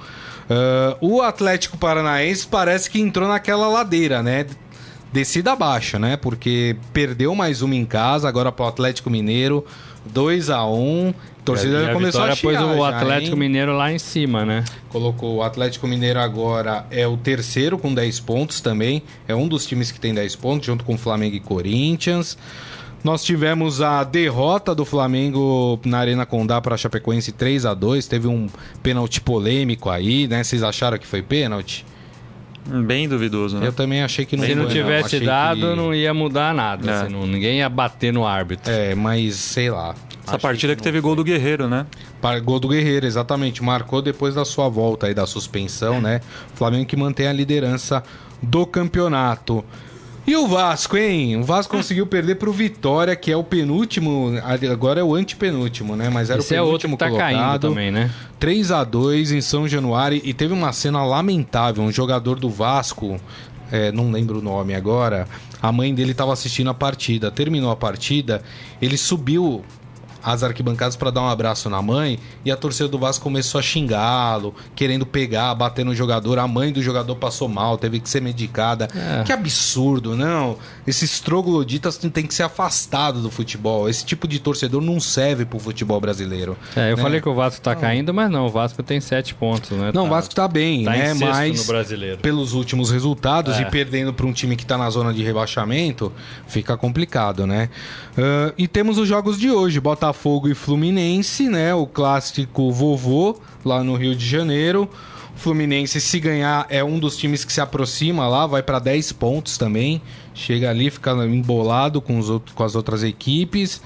Speaker 2: Ah, o Atlético Paranaense parece que entrou naquela ladeira, né? Descida abaixo, né? Porque perdeu mais uma em casa, agora para o Atlético Mineiro, 2 a 1 A torcida já
Speaker 4: a
Speaker 2: começou a chiar
Speaker 4: pôs o
Speaker 2: já,
Speaker 4: Atlético
Speaker 2: hein?
Speaker 4: Mineiro lá em cima, né?
Speaker 2: Colocou o Atlético Mineiro agora é o terceiro com 10 pontos também. É um dos times que tem 10 pontos, junto com Flamengo e Corinthians. Nós tivemos a derrota do Flamengo na Arena Condá para a Chapecoense 3 a 2 Teve um pênalti polêmico aí, né? Vocês acharam que foi pênalti?
Speaker 3: Bem duvidoso, né?
Speaker 2: Eu também achei que não
Speaker 4: Se
Speaker 2: foi.
Speaker 4: não tivesse
Speaker 2: Achei
Speaker 4: dado,
Speaker 2: que-
Speaker 4: não ia mudar nada.
Speaker 3: É.
Speaker 4: assim, não- ninguém ia bater no árbitro.
Speaker 2: É, mas sei lá.
Speaker 3: Essa
Speaker 2: Achei
Speaker 3: partida que,
Speaker 2: não
Speaker 3: teve gol do Guerreiro, né?
Speaker 2: Gol do Guerreiro, exatamente. Marcou depois da sua volta aí da suspensão, né? Flamengo que mantém a liderança do campeonato. E o Vasco, hein? O Vasco conseguiu perder pro Vitória, que é o penúltimo, agora é o antepenúltimo, né? Mas era
Speaker 4: Esse
Speaker 2: o
Speaker 4: é outro
Speaker 2: penúltimo
Speaker 4: que tá caindo
Speaker 2: colocado.
Speaker 4: também, né?
Speaker 2: 3 a 2 em São Januário e teve uma cena lamentável, um jogador do Vasco, é, não lembro o nome agora, a mãe dele estava assistindo a partida, terminou a partida, ele subiu as arquibancadas para dar um abraço na mãe e a torcida do Vasco começou a xingá-lo, querendo pegar, bater no jogador. A mãe do jogador passou mal, teve que ser medicada.
Speaker 4: É.
Speaker 2: Que absurdo, não. Esses trogloditas têm que ser afastados do futebol. Esse tipo de torcedor não serve pro futebol brasileiro.
Speaker 4: É, eu
Speaker 2: né?
Speaker 4: falei que o Vasco tá caindo, mas não, o Vasco tem sete pontos, né?
Speaker 2: Não, o
Speaker 4: Tá-
Speaker 2: Vasco tá bem,
Speaker 4: tá
Speaker 2: né? Mas
Speaker 4: no brasileiro.
Speaker 2: pelos últimos resultados
Speaker 4: É.
Speaker 2: e perdendo para um time que tá na zona de rebaixamento, fica complicado, né? Ah, e temos os jogos de hoje: Botafogo e Fluminense, né? O clássico vovô lá no Rio de Janeiro. O Fluminense, se ganhar, é um dos times que se aproxima lá, vai para 10 pontos também. Chega ali, fica embolado com, os outros, com as outras equipes.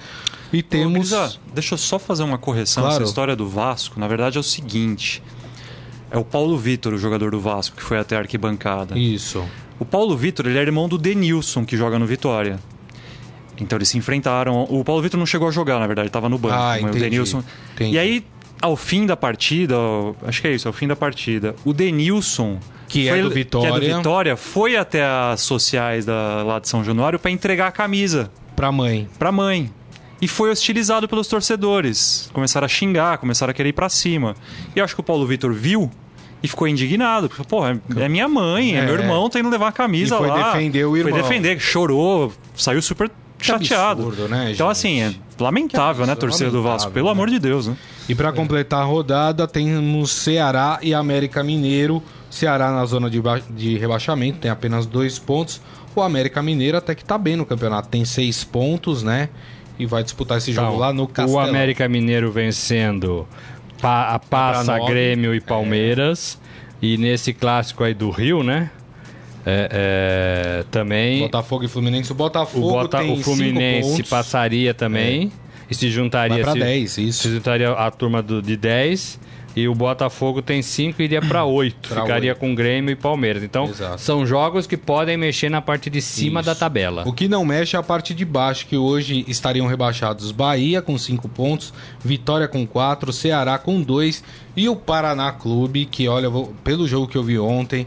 Speaker 2: E
Speaker 3: Ô,
Speaker 2: temos.
Speaker 3: Grisa, deixa eu só fazer uma correção.
Speaker 2: Claro.
Speaker 3: Essa história do Vasco, na verdade, é o seguinte. É o Paulo Vitor, o jogador do Vasco, que foi até a arquibancada.
Speaker 2: Isso.
Speaker 3: O Paulo Vitor, ele é irmão do Denilson, que joga no Vitória. Então eles se enfrentaram. O Paulo Vitor não chegou a jogar, na verdade, ele estava no banco.
Speaker 2: Ah,
Speaker 3: mas o
Speaker 2: entendi.
Speaker 3: Denilson.
Speaker 2: Entendi.
Speaker 3: E aí, ao fim da partida, acho que é isso, ao fim da partida, o Denilson.
Speaker 2: Que é
Speaker 3: foi-
Speaker 2: do Vitória.
Speaker 3: Que é do Vitória, foi até as sociais da, lá de São Januário para entregar a camisa
Speaker 2: Pra mãe.
Speaker 3: pra mãe. E foi hostilizado pelos torcedores. Começaram a xingar, começaram a querer ir pra cima. E eu acho que o Paulo Vitor viu e ficou indignado. Porque, Pô, é é minha mãe, é,
Speaker 2: É.
Speaker 3: meu irmão, tá indo levar a camisa
Speaker 2: E foi
Speaker 3: lá.
Speaker 2: defender o irmão.
Speaker 3: Foi defender, chorou, saiu super chateado.
Speaker 2: absurdo, né,
Speaker 3: então,
Speaker 2: gente?
Speaker 3: assim, é lamentável, né,
Speaker 2: absurdo,
Speaker 3: torcida do
Speaker 2: lamentável,
Speaker 3: Vasco. Pelo
Speaker 2: né?
Speaker 3: amor de Deus, né?
Speaker 2: E para completar a rodada, temos Ceará e América Mineiro. Ceará na zona de, ba- de rebaixamento, tem apenas dois pontos. O América Mineiro até que tá bem no campeonato, tem seis pontos, né? E vai disputar esse jogo
Speaker 4: Então,
Speaker 2: lá no Castelo.
Speaker 4: O América Mineiro vencendo pa, a Passa. Grêmio e Palmeiras. E nesse clássico aí do Rio, né? É, é, também
Speaker 2: Botafogo e Fluminense. O Botafogo
Speaker 4: o, Bota,
Speaker 2: tem
Speaker 4: o Fluminense passaria também. E se juntaria
Speaker 2: Vai pra
Speaker 4: se,
Speaker 2: 10, isso.
Speaker 4: se juntaria a turma do, de 10. E o Botafogo tem 5 e iria para 8.
Speaker 2: Pra
Speaker 4: Ficaria
Speaker 2: oito.
Speaker 4: com Grêmio e Palmeiras. Então,
Speaker 2: Exato.
Speaker 4: são jogos que podem mexer na parte de cima
Speaker 2: Isso.
Speaker 4: da tabela.
Speaker 2: O que não mexe é a parte de baixo, que hoje estariam rebaixados Bahia com 5 pontos, Vitória com 4, Ceará com 2 e o Paraná Clube, que olha, pelo jogo que eu vi ontem,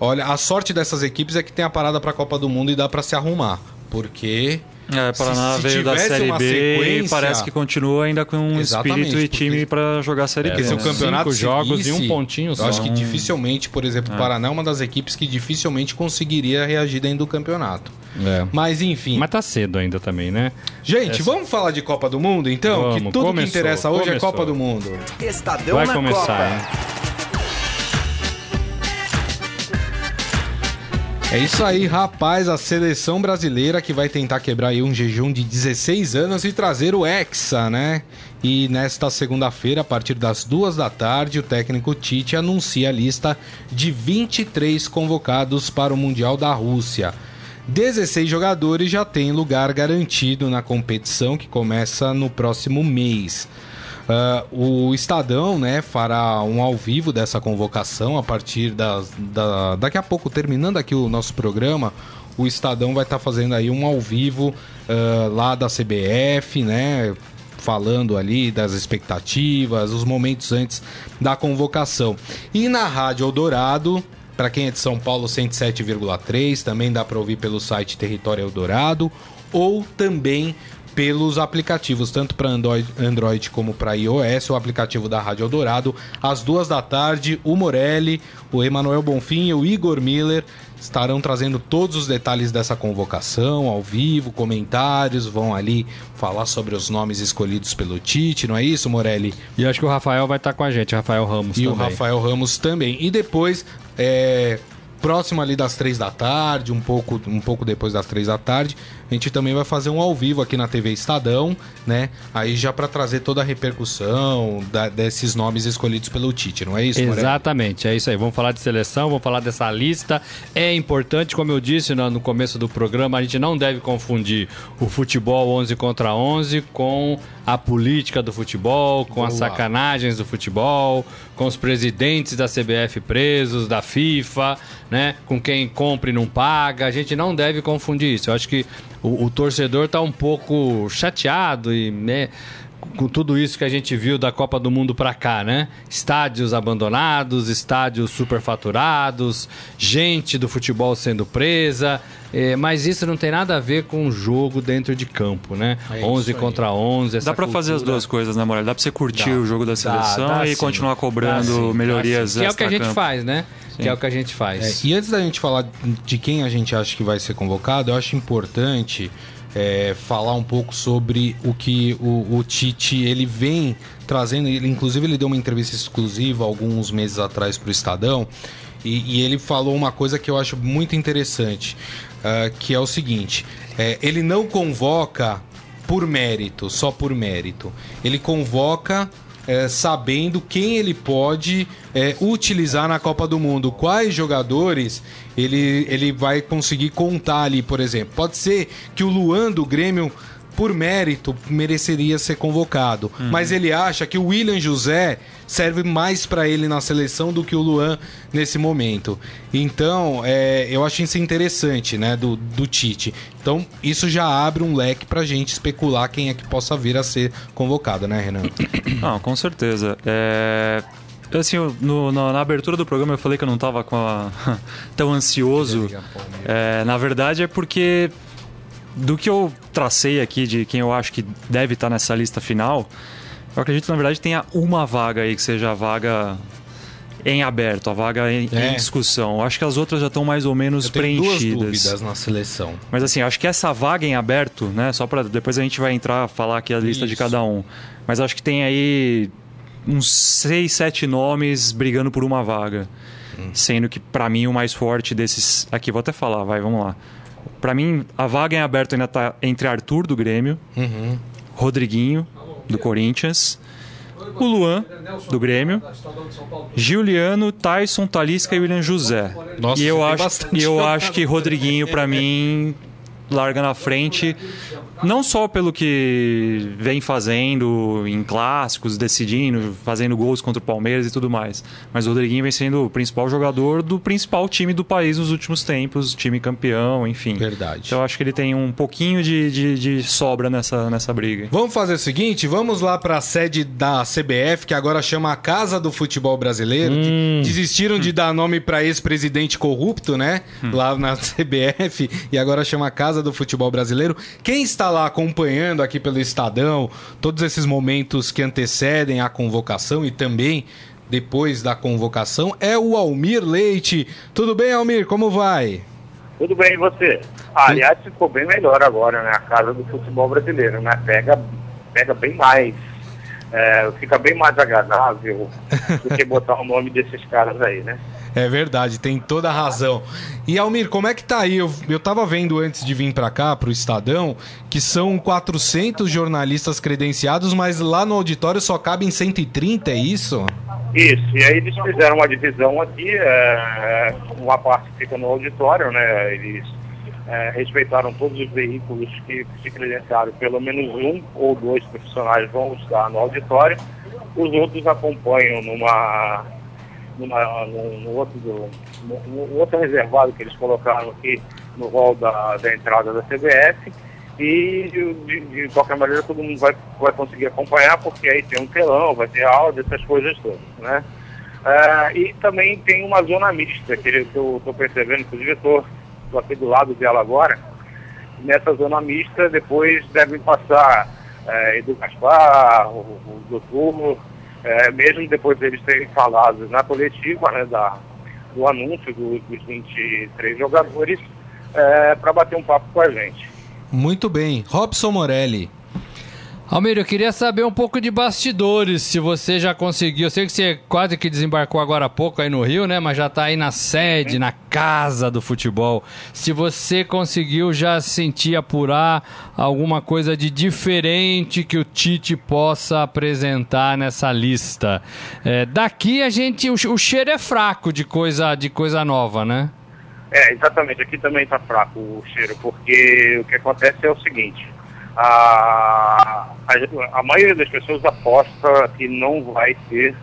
Speaker 2: olha, a sorte dessas equipes é que tem a parada para a Copa do Mundo e dá para se arrumar, porque
Speaker 3: É, Paraná
Speaker 2: Se- se
Speaker 3: veio da
Speaker 2: tivesse
Speaker 3: Série
Speaker 2: uma
Speaker 3: B e
Speaker 2: sequência-
Speaker 3: parece que continua ainda com um
Speaker 2: Exatamente,
Speaker 3: espírito e
Speaker 2: porque-
Speaker 3: time pra jogar a Série
Speaker 4: É,
Speaker 3: B.
Speaker 2: Porque se o
Speaker 3: né?
Speaker 4: são
Speaker 2: campeonato
Speaker 4: cinco jogos e
Speaker 2: seguisse,
Speaker 4: um pontinho
Speaker 2: Eu
Speaker 4: só.
Speaker 2: acho que dificilmente, por exemplo, o Paraná é uma das equipes que dificilmente conseguiria reagir dentro do campeonato.
Speaker 4: É.
Speaker 2: Mas enfim.
Speaker 4: Mas tá cedo ainda também, né?
Speaker 2: Gente, vamos falar de Copa do Mundo então?
Speaker 4: Vamos,
Speaker 2: que tudo
Speaker 4: começou,
Speaker 2: que interessa hoje é
Speaker 4: começou.
Speaker 2: Copa do Mundo.
Speaker 1: Estadão
Speaker 4: Vai
Speaker 1: na
Speaker 4: começar,
Speaker 1: Copa.
Speaker 4: hein?
Speaker 2: É isso aí, rapaz. A seleção brasileira que vai tentar quebrar aí um jejum de 16 anos e trazer o Hexa, né? E nesta segunda-feira, a partir das duas da tarde, o técnico Tite anuncia a lista de 23 convocados para o Mundial da Rússia. 16 jogadores já têm lugar garantido na competição que começa no próximo mês. Ah, o Estadão né, fará um ao vivo dessa convocação a partir das, da, daqui a pouco, terminando aqui o nosso programa, o Estadão vai estar fazendo aí um ao vivo ah, lá da CBF, né? Falando ali das expectativas, os momentos antes da convocação. E na Rádio Eldorado, para quem é de São Paulo, 107,3, também dá para ouvir pelo site Território Eldorado, ou também pelos aplicativos, tanto para Android, Android como para iOS, o aplicativo da Rádio Eldorado. Às duas da tarde, o Morelli, o Emanuel Bonfim e o Igor Miller estarão trazendo todos os detalhes dessa convocação ao vivo, comentários, vão ali falar sobre os nomes escolhidos pelo Tite, não é isso, Morelli?
Speaker 4: E acho que o Rafael vai estar com a gente, o Rafael Ramos
Speaker 2: E o
Speaker 4: também.
Speaker 2: Rafael Ramos também. E depois, é, próximo ali das três da tarde, um pouco, um pouco depois das três da tarde, a gente também vai fazer um ao vivo aqui na TV Estadão, né? Aí já para trazer toda a repercussão da- desses nomes escolhidos pelo Tite, não é isso, Morelli?
Speaker 4: Exatamente, é isso aí. Vamos falar de seleção, vamos falar dessa lista. É importante, como eu disse no, no começo do programa, a gente não deve confundir o futebol 11 contra 11 com a política do futebol, com as sacanagens do futebol, com os presidentes da CBF presos, da FIFA, né? Com quem compra e não paga. A gente não deve confundir isso. Eu acho que o, o torcedor tá um pouco chateado e, né? com tudo isso que a gente viu da Copa do Mundo para cá, né? Estádios abandonados, estádios superfaturados, gente do futebol sendo presa, é, mas isso não tem nada a ver com o jogo dentro de campo, né?
Speaker 2: É
Speaker 4: 11
Speaker 2: isso aí.
Speaker 4: contra 11. essa
Speaker 3: Dá pra fazer as duas coisas, né, Morelli? Dá pra você curtir
Speaker 4: Dá.
Speaker 3: o jogo da seleção
Speaker 4: dá
Speaker 3: e
Speaker 4: sim.
Speaker 3: continuar
Speaker 4: Dá
Speaker 3: cobrando
Speaker 4: sim,
Speaker 3: melhorias
Speaker 4: dá sim. Que é o que a gente faz, né? Que é o que a gente faz.
Speaker 2: É, e antes da gente falar de quem a gente acha que vai ser convocado, eu acho importante é, falar um pouco sobre o que o, o Tite ele vem trazendo. Ele, inclusive, ele deu uma entrevista exclusiva alguns meses atrás para o Estadão. E, e ele falou uma coisa que eu acho muito interessante, ah, que é o seguinte: é, ele não convoca por mérito, só por mérito. Ele convoca é, sabendo quem ele pode é, utilizar na Copa do Mundo, quais jogadores ele, ele vai conseguir contar ali, por exemplo. Pode ser que o Luan do Grêmio, por mérito, mereceria ser convocado, mas ele acha que o William José serve mais para ele na seleção do que o Luan nesse momento. Então, é, eu acho isso interessante, né, do, do Tite. Então, isso já abre um leque pra gente especular quem é que possa vir a ser convocado, né, Renan?
Speaker 3: Não, com certeza. É... Assim, no- na, na abertura do programa eu falei que eu não tava com a- tão ansioso. É, na verdade é porque do que eu tracei aqui de quem eu acho que deve estar nessa lista final, eu acredito que na verdade tenha uma vaga aí que seja a vaga em aberto, a vaga em,
Speaker 2: É.
Speaker 3: em discussão. Eu acho que as outras já estão mais ou menos
Speaker 2: Eu tenho duas
Speaker 3: preenchidas.
Speaker 2: dúvidas na seleção.
Speaker 3: Mas assim, acho que essa vaga em aberto, né? Só para depois a gente vai entrar falar aqui a lista de
Speaker 2: Isso.
Speaker 3: cada um. Mas acho que tem aí uns seis, sete nomes brigando por uma vaga.
Speaker 2: Hum.
Speaker 3: Sendo que pra mim o mais forte desses aqui, vou até falar, vai, vamos lá. Pra mim a vaga em aberto ainda tá entre Arthur do Grêmio,
Speaker 2: Uhum.
Speaker 3: Rodriguinho do Corinthians, o Luan do Grêmio, Giuliano, Tyson, Talisca e William José.
Speaker 2: Nossa,
Speaker 3: e eu acho, e eu acho que Rodriguinho pra mim larga na frente, não só pelo que vem fazendo em clássicos, decidindo, fazendo gols contra o Palmeiras e tudo mais, mas o Rodriguinho vem sendo o principal jogador do principal time do país nos últimos tempos, time campeão, enfim.
Speaker 2: Verdade.
Speaker 3: Então eu acho que ele tem um pouquinho de, de, de sobra nessa, nessa briga.
Speaker 2: Vamos fazer o seguinte, vamos lá para a sede da CBF, que agora chama a Casa do Futebol Brasileiro.
Speaker 3: Hum.
Speaker 2: De- Desistiram de dar nome para ex-presidente corrupto, né?
Speaker 3: Hum.
Speaker 2: Lá na CBF e agora chama a Casa do Futebol Brasileiro. Quem está lá acompanhando aqui pelo Estadão todos esses momentos que antecedem a convocação e também depois da convocação é o Almir Leite. Tudo bem, Almir? Como vai?
Speaker 6: Tudo bem, e você? Ah, aliás, ficou bem melhor agora, né? A casa do futebol brasileiro, né? Pega, pega bem mais. é, fica bem mais agradável do que botar o nome desses caras aí, né?
Speaker 2: É verdade, tem toda a razão. E Almir, como é que tá aí? Eu, eu tava vendo antes de vir pra cá, pro Estadão, que são 400 jornalistas credenciados, mas lá no auditório só cabem 130, é isso?
Speaker 6: Isso, e aí eles fizeram uma divisão aqui, é, uma parte fica no auditório, né? Eles é, respeitaram todos os veículos que se credenciaram, pelo menos um ou dois profissionais vão estar no auditório, os outros acompanham numa, numa num, num outro, num, num outro reservado que eles colocaram aqui no hall da, da entrada da CBF. E de, de qualquer maneira todo mundo vai, vai conseguir acompanhar, porque aí tem um telão, vai ter áudio, essas coisas todas, né? Ah, e também tem uma zona mista, que eu estou percebendo, inclusive estou aqui do lado dela agora. Nessa zona mista, depois devem passar eh, Edu Gaspar, o, o doutor, eh, mesmo depois deles terem falado na coletiva né, da, do anúncio do- dos 23 jogadores, para bater um papo com a gente.
Speaker 2: Muito bem. Robson Morelli.
Speaker 4: Almir, eu queria saber um pouco de bastidores, se você já conseguiu. Eu sei que você quase que desembarcou agora há pouco aí no Rio, né? Mas já tá aí na sede, na casa do futebol. Se você conseguiu já sentir, apurar alguma coisa de diferente que o Tite possa apresentar nessa lista. É, daqui a gente. O, o cheiro é fraco de coisa, de coisa nova, né?
Speaker 6: É, exatamente. Aqui também está fraco o cheiro, porque o que acontece é o seguinte: a, a, a maioria das pessoas aposta que não vai ter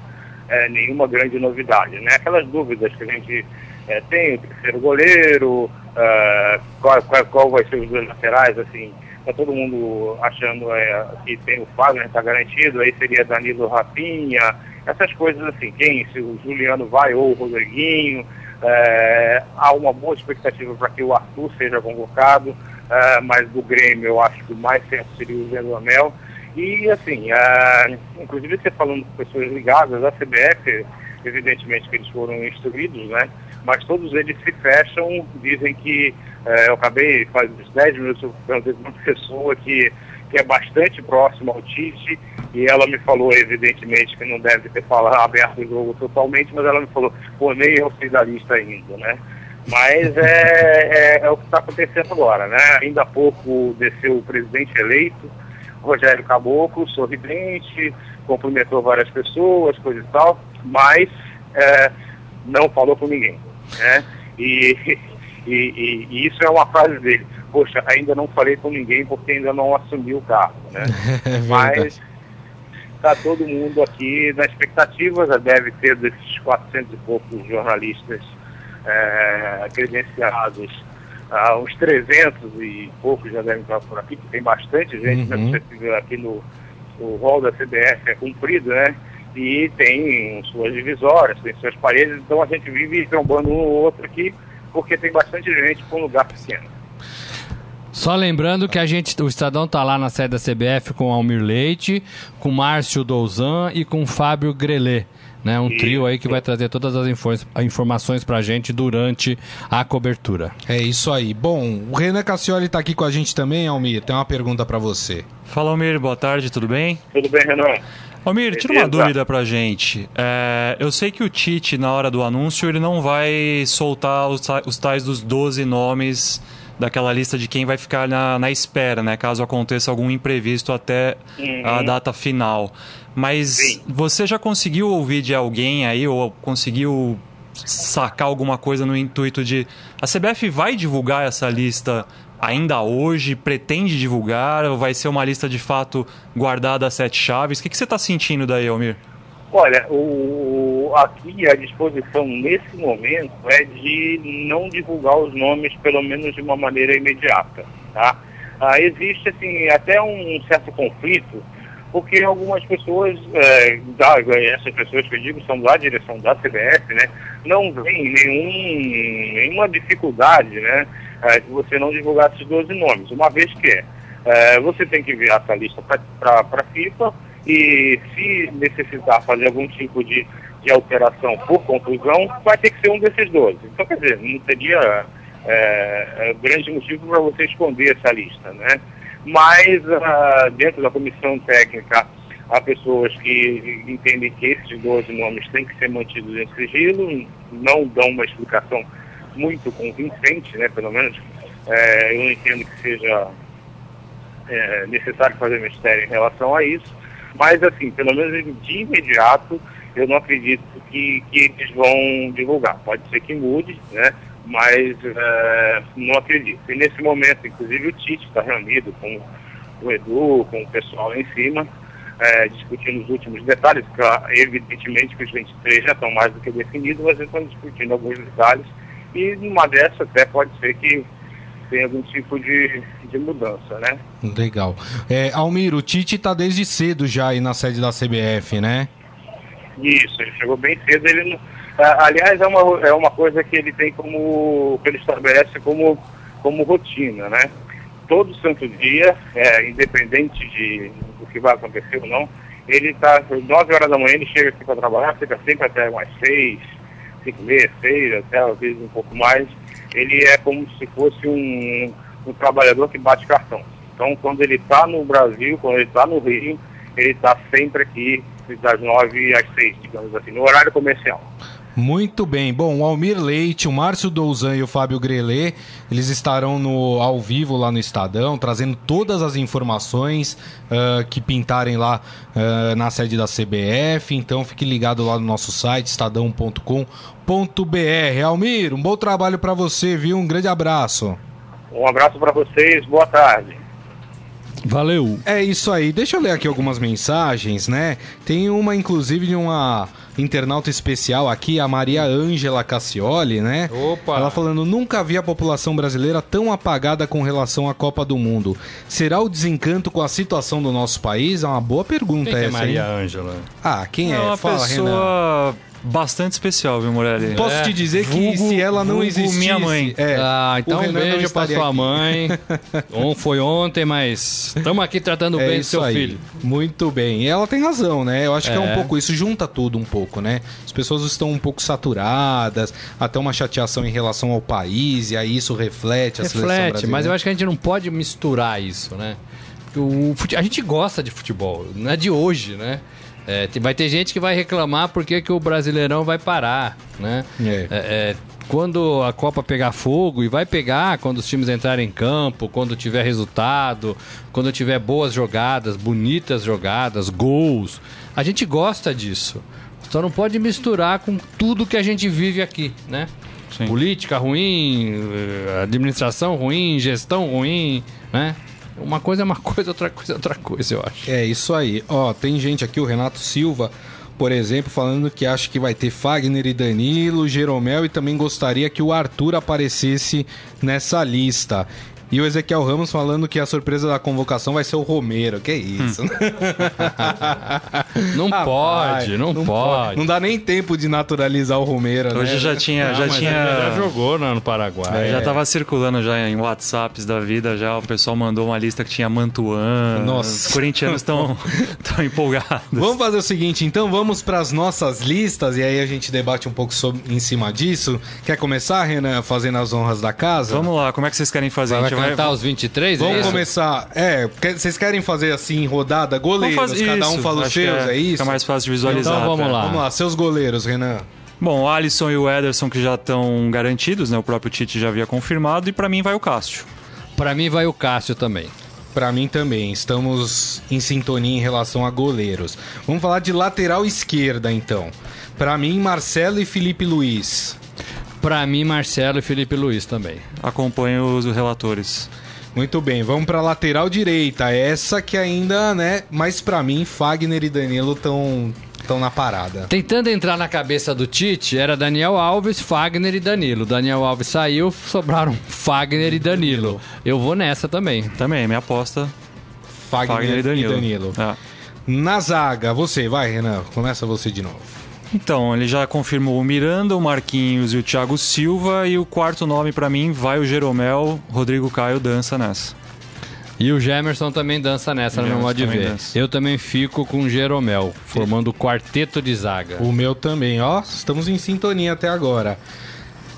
Speaker 6: é, nenhuma grande novidade, né? Aquelas dúvidas que a gente é, tem, o terceiro goleiro, é, qual, qual, qual vai ser os dois laterais, assim, tá todo mundo achando é, que tem o Fagner está garantido, aí seria Danilo Rapinha, essas coisas assim, quem, se o Juliano vai ou o Rodriguinho, é, há uma boa expectativa para que o Arthur seja convocado, é, mas do Grêmio eu acho que o mais certo seria o Zé do Amel. E assim, é, inclusive você falando com pessoas ligadas à CBF, evidentemente que eles foram instruídos, né? Mas todos eles se fecham, dizem que é, eu acabei faz uns 10 minutos para uma pessoa que, que é bastante próxima ao Tite e ela me falou, evidentemente, que não deve ter falado aberto o jogo totalmente, mas ela me falou, pô, nem eu fiz a lista ainda, né? Mas é, é, é o que está acontecendo agora, né? Ainda há pouco desceu o presidente eleito, Rogério Caboclo, sorridente, cumprimentou várias pessoas, coisa e tal, mas é, não falou com ninguém. Né? E, e, e, e, isso é uma frase dele. Poxa, ainda não falei com ninguém porque ainda não assumi o cargo. Né?
Speaker 2: É
Speaker 6: mas está todo mundo aqui na expectativa, já deve ter desses 400 e poucos jornalistas é, credenciados ah, uns 300 e poucos já devem estar por aqui, porque tem bastante gente,
Speaker 2: Uhum.
Speaker 6: né? Você vê aqui no o rol da CBF é cumprido, né? E tem suas divisórias, tem suas paredes, então a gente vive trombando um ou outro aqui, porque tem bastante gente com um lugar pequeno.
Speaker 4: Só lembrando que a gente, o Estadão tá lá na sede da CBF com Almir Leite, com Márcio Douzan e com Fábio Grelê. Né, um trio aí que vai trazer todas as info informações pra gente durante a cobertura.
Speaker 2: É isso aí. Bom, o Renan Cassioli tá aqui com a gente também, Almir. Tem uma pergunta para você.
Speaker 3: Fala, Almir, boa tarde, tudo bem?
Speaker 6: Tudo bem, Renan?
Speaker 3: Almir, tira uma dúvida pra gente. É, eu sei que o Tite, na hora do anúncio, ele não vai soltar os, ta- os tais dos 12 nomes daquela lista de quem vai ficar na, na espera, né? Caso aconteça algum imprevisto até a
Speaker 6: Uhum.
Speaker 3: data final. Mas
Speaker 6: Sim.
Speaker 3: você já conseguiu ouvir de alguém aí, ou conseguiu sacar alguma coisa no intuito de. A CBF vai divulgar essa lista ainda hoje? Pretende divulgar? Ou vai ser uma lista de fato guardada a sete chaves? O que, que você está sentindo daí, Almir?
Speaker 6: Olha, o, aqui a disposição nesse momento é de não divulgar os nomes, pelo menos de uma maneira imediata. Tá? Ah, existe assim, até um certo conflito, porque algumas pessoas, é, da, essas pessoas que eu digo são da direção da CBF, né, não veem nenhum, nenhuma dificuldade né, é, de você não divulgar esses 12 nomes, uma vez que é, você tem que enviar essa lista para a FIFA e se necessitar fazer algum tipo de, de alteração por conclusão, vai ter que ser um desses 12. Então, quer dizer, não teria é, é, grande motivo para você esconder essa lista, né? Mas ah, dentro da comissão técnica há pessoas que entendem que esses 12 nomes têm que ser mantidos em sigilo, não dão uma explicação muito convincente, né? Pelo menos é, eu entendo que seja é, necessário fazer mistério em relação a isso, mas assim, pelo menos de imediato, eu não acredito que, que eles vão divulgar. Pode ser que mude, né? Mas é, não acredito. E nesse momento, inclusive, o Tite está reunido com o Edu, com o pessoal lá em cima, é, discutindo os últimos detalhes, ah, evidentemente que os 23 já estão mais do que definidos, mas eles estão discutindo alguns detalhes, e numa dessas até pode ser que tenha algum tipo de, de mudança, né?
Speaker 2: Legal. É, Almir, o Tite tá desde cedo já aí na sede da CBF, né?
Speaker 6: Isso, ele chegou bem cedo, ele aliás é uma, é uma coisa que ele tem como, que ele estabelece como, como rotina, né? Todo santo dia, é, independente de, do que vai acontecer ou não, ele está, 9 horas da manhã ele chega aqui para trabalhar, fica sempre até umas 6, 5 meses, 6, até às vezes um pouco mais. Ele é como se fosse um, um trabalhador que bate cartão. Então, quando ele está no Brasil, quando ele está no Rio, ele está sempre aqui das 9 às 6, digamos assim, no horário comercial.
Speaker 2: Muito bem. Bom, o Almir Leite, o Márcio Douzan e o Fábio Grelê, eles estarão no, ao vivo lá no Estadão, trazendo todas as informações ah, que pintarem lá ah, na sede da CBF. Então fique ligado lá no nosso site, estadão.com.br. Almir, um bom trabalho para você, viu? Um grande abraço.
Speaker 6: Um abraço para vocês, boa tarde.
Speaker 4: Valeu!
Speaker 2: É isso aí. Deixa eu ler aqui algumas mensagens, né? Tem uma, inclusive, de uma internauta especial aqui, a Maria Ângela Cassioli, né?
Speaker 4: Opa!
Speaker 2: Ela falando, nunca vi a população brasileira tão apagada com relação à Copa do Mundo. Será o desencanto com a situação do nosso país? É uma boa pergunta
Speaker 4: Quem que é
Speaker 2: essa,
Speaker 4: Maria
Speaker 2: hein?
Speaker 4: Ângela?
Speaker 2: Ah, quem é?
Speaker 3: É uma
Speaker 2: Fala, Renan.
Speaker 3: Bastante especial, viu, Morelli?
Speaker 2: Posso
Speaker 4: É,
Speaker 2: te dizer que
Speaker 3: vulgo-
Speaker 2: se ela não existisse...
Speaker 3: minha mãe.
Speaker 2: É,
Speaker 4: ah, então um beijo pra sua
Speaker 2: aqui.
Speaker 4: mãe. On- Foi ontem, mas estamos aqui tratando
Speaker 2: É
Speaker 4: bem do seu
Speaker 2: aí.
Speaker 4: filho.
Speaker 2: Muito bem. E ela tem razão, né? Eu acho que é um
Speaker 4: É.
Speaker 2: pouco isso, junta tudo um pouco, né? As pessoas estão um pouco saturadas, até uma chateação em relação ao país, e aí isso reflete a seleção
Speaker 4: Reflete, mas eu acho que a gente não pode misturar isso, né? O a gente gosta de futebol, não é de hoje, né? É, vai ter gente que vai reclamar porque que o Brasileirão vai parar, né?
Speaker 2: É.
Speaker 4: É, é, quando a Copa pegar fogo, e vai pegar quando os times entrarem em campo, quando tiver resultado, quando tiver boas jogadas, bonitas jogadas, gols. A gente gosta disso. Só não pode misturar com tudo que a gente vive aqui, né?
Speaker 3: Sim.
Speaker 4: Política ruim, eh, administração ruim, gestão ruim, né? Uma coisa é uma coisa, outra coisa é outra coisa, eu acho.
Speaker 2: É isso aí. Ó, tem gente aqui, o Renato Silva, por exemplo, falando que acha que vai ter Fagner e Danilo, Jeromel e também gostaria que o Arthur aparecesse nessa lista. E o Ezequiel Ramos falando que a surpresa da convocação vai ser o Romero. Que isso?
Speaker 4: Hum. Não
Speaker 2: Rapaz,
Speaker 4: pode, não, pode.
Speaker 2: Não dá nem tempo de naturalizar o Romero,
Speaker 3: Hoje
Speaker 2: né?
Speaker 3: já tinha,
Speaker 4: Não,
Speaker 3: já tinha.
Speaker 4: já jogou no, no Paraguai.
Speaker 3: Já tava circulando já em WhatsApps da vida, já o pessoal mandou uma lista que tinha Mantuan.
Speaker 2: Nossa.
Speaker 3: Os corintianos estão tão empolgados.
Speaker 2: Vamos fazer o seguinte, então vamos para as nossas listas e aí a gente debate um pouco sobre, em cima disso. Quer começar, Renan, fazendo as honras da casa?
Speaker 3: Vamos lá, como é que vocês querem fazer?
Speaker 4: Vai,
Speaker 3: Gente
Speaker 4: cantar os 23? é
Speaker 2: Vamos
Speaker 4: isso?
Speaker 2: começar. É, vocês querem fazer assim, rodada,
Speaker 3: Vamos
Speaker 2: goleiros,
Speaker 3: fazer
Speaker 2: cada um
Speaker 3: isso.
Speaker 2: fala os seus, é, isso?
Speaker 3: Fica mais fácil de visualizar.
Speaker 4: Então vamos lá.
Speaker 2: Vamos lá, seus goleiros, Renan.
Speaker 3: Bom, o Alisson e o Ederson que já estão garantidos, né? O próprio Tite já havia confirmado e pra mim vai o Cássio.
Speaker 4: Pra mim vai o Cássio também.
Speaker 2: Pra mim também, estamos em sintonia em relação a goleiros. Vamos falar de lateral esquerda, então. Pra mim, Marcelo e Felipe Luiz.
Speaker 4: Pra mim, Marcelo e Felipe Luiz também.
Speaker 3: Acompanho os relatores.
Speaker 2: Muito bem, vamos pra lateral direita. Essa que ainda, né? Mas pra mim, Fagner e Danilo estão tão na parada.
Speaker 4: Tentando entrar na cabeça do Tite, era Daniel Alves, Fagner e Danilo. Daniel Alves saiu, sobraram Fagner e Danilo. Eu vou nessa também.
Speaker 3: Também, minha aposta,
Speaker 2: Fagner,
Speaker 3: Fagner e Danilo.
Speaker 2: Danilo.
Speaker 3: É.
Speaker 2: Na zaga, você, vai, Renan. Começa você de novo.
Speaker 3: Então, ele já confirmou o Miranda, o Marquinhos e o Thiago Silva. E o quarto nome pra mim vai o Jeromel. Rodrigo Caio dança nessa.
Speaker 4: E o Gemerson também dança nessa, no meu modo de ver.
Speaker 3: dança.
Speaker 4: Eu também fico com o Jeromel, formando o quarteto de zaga.
Speaker 2: O meu também, ó. Estamos em sintonia até agora.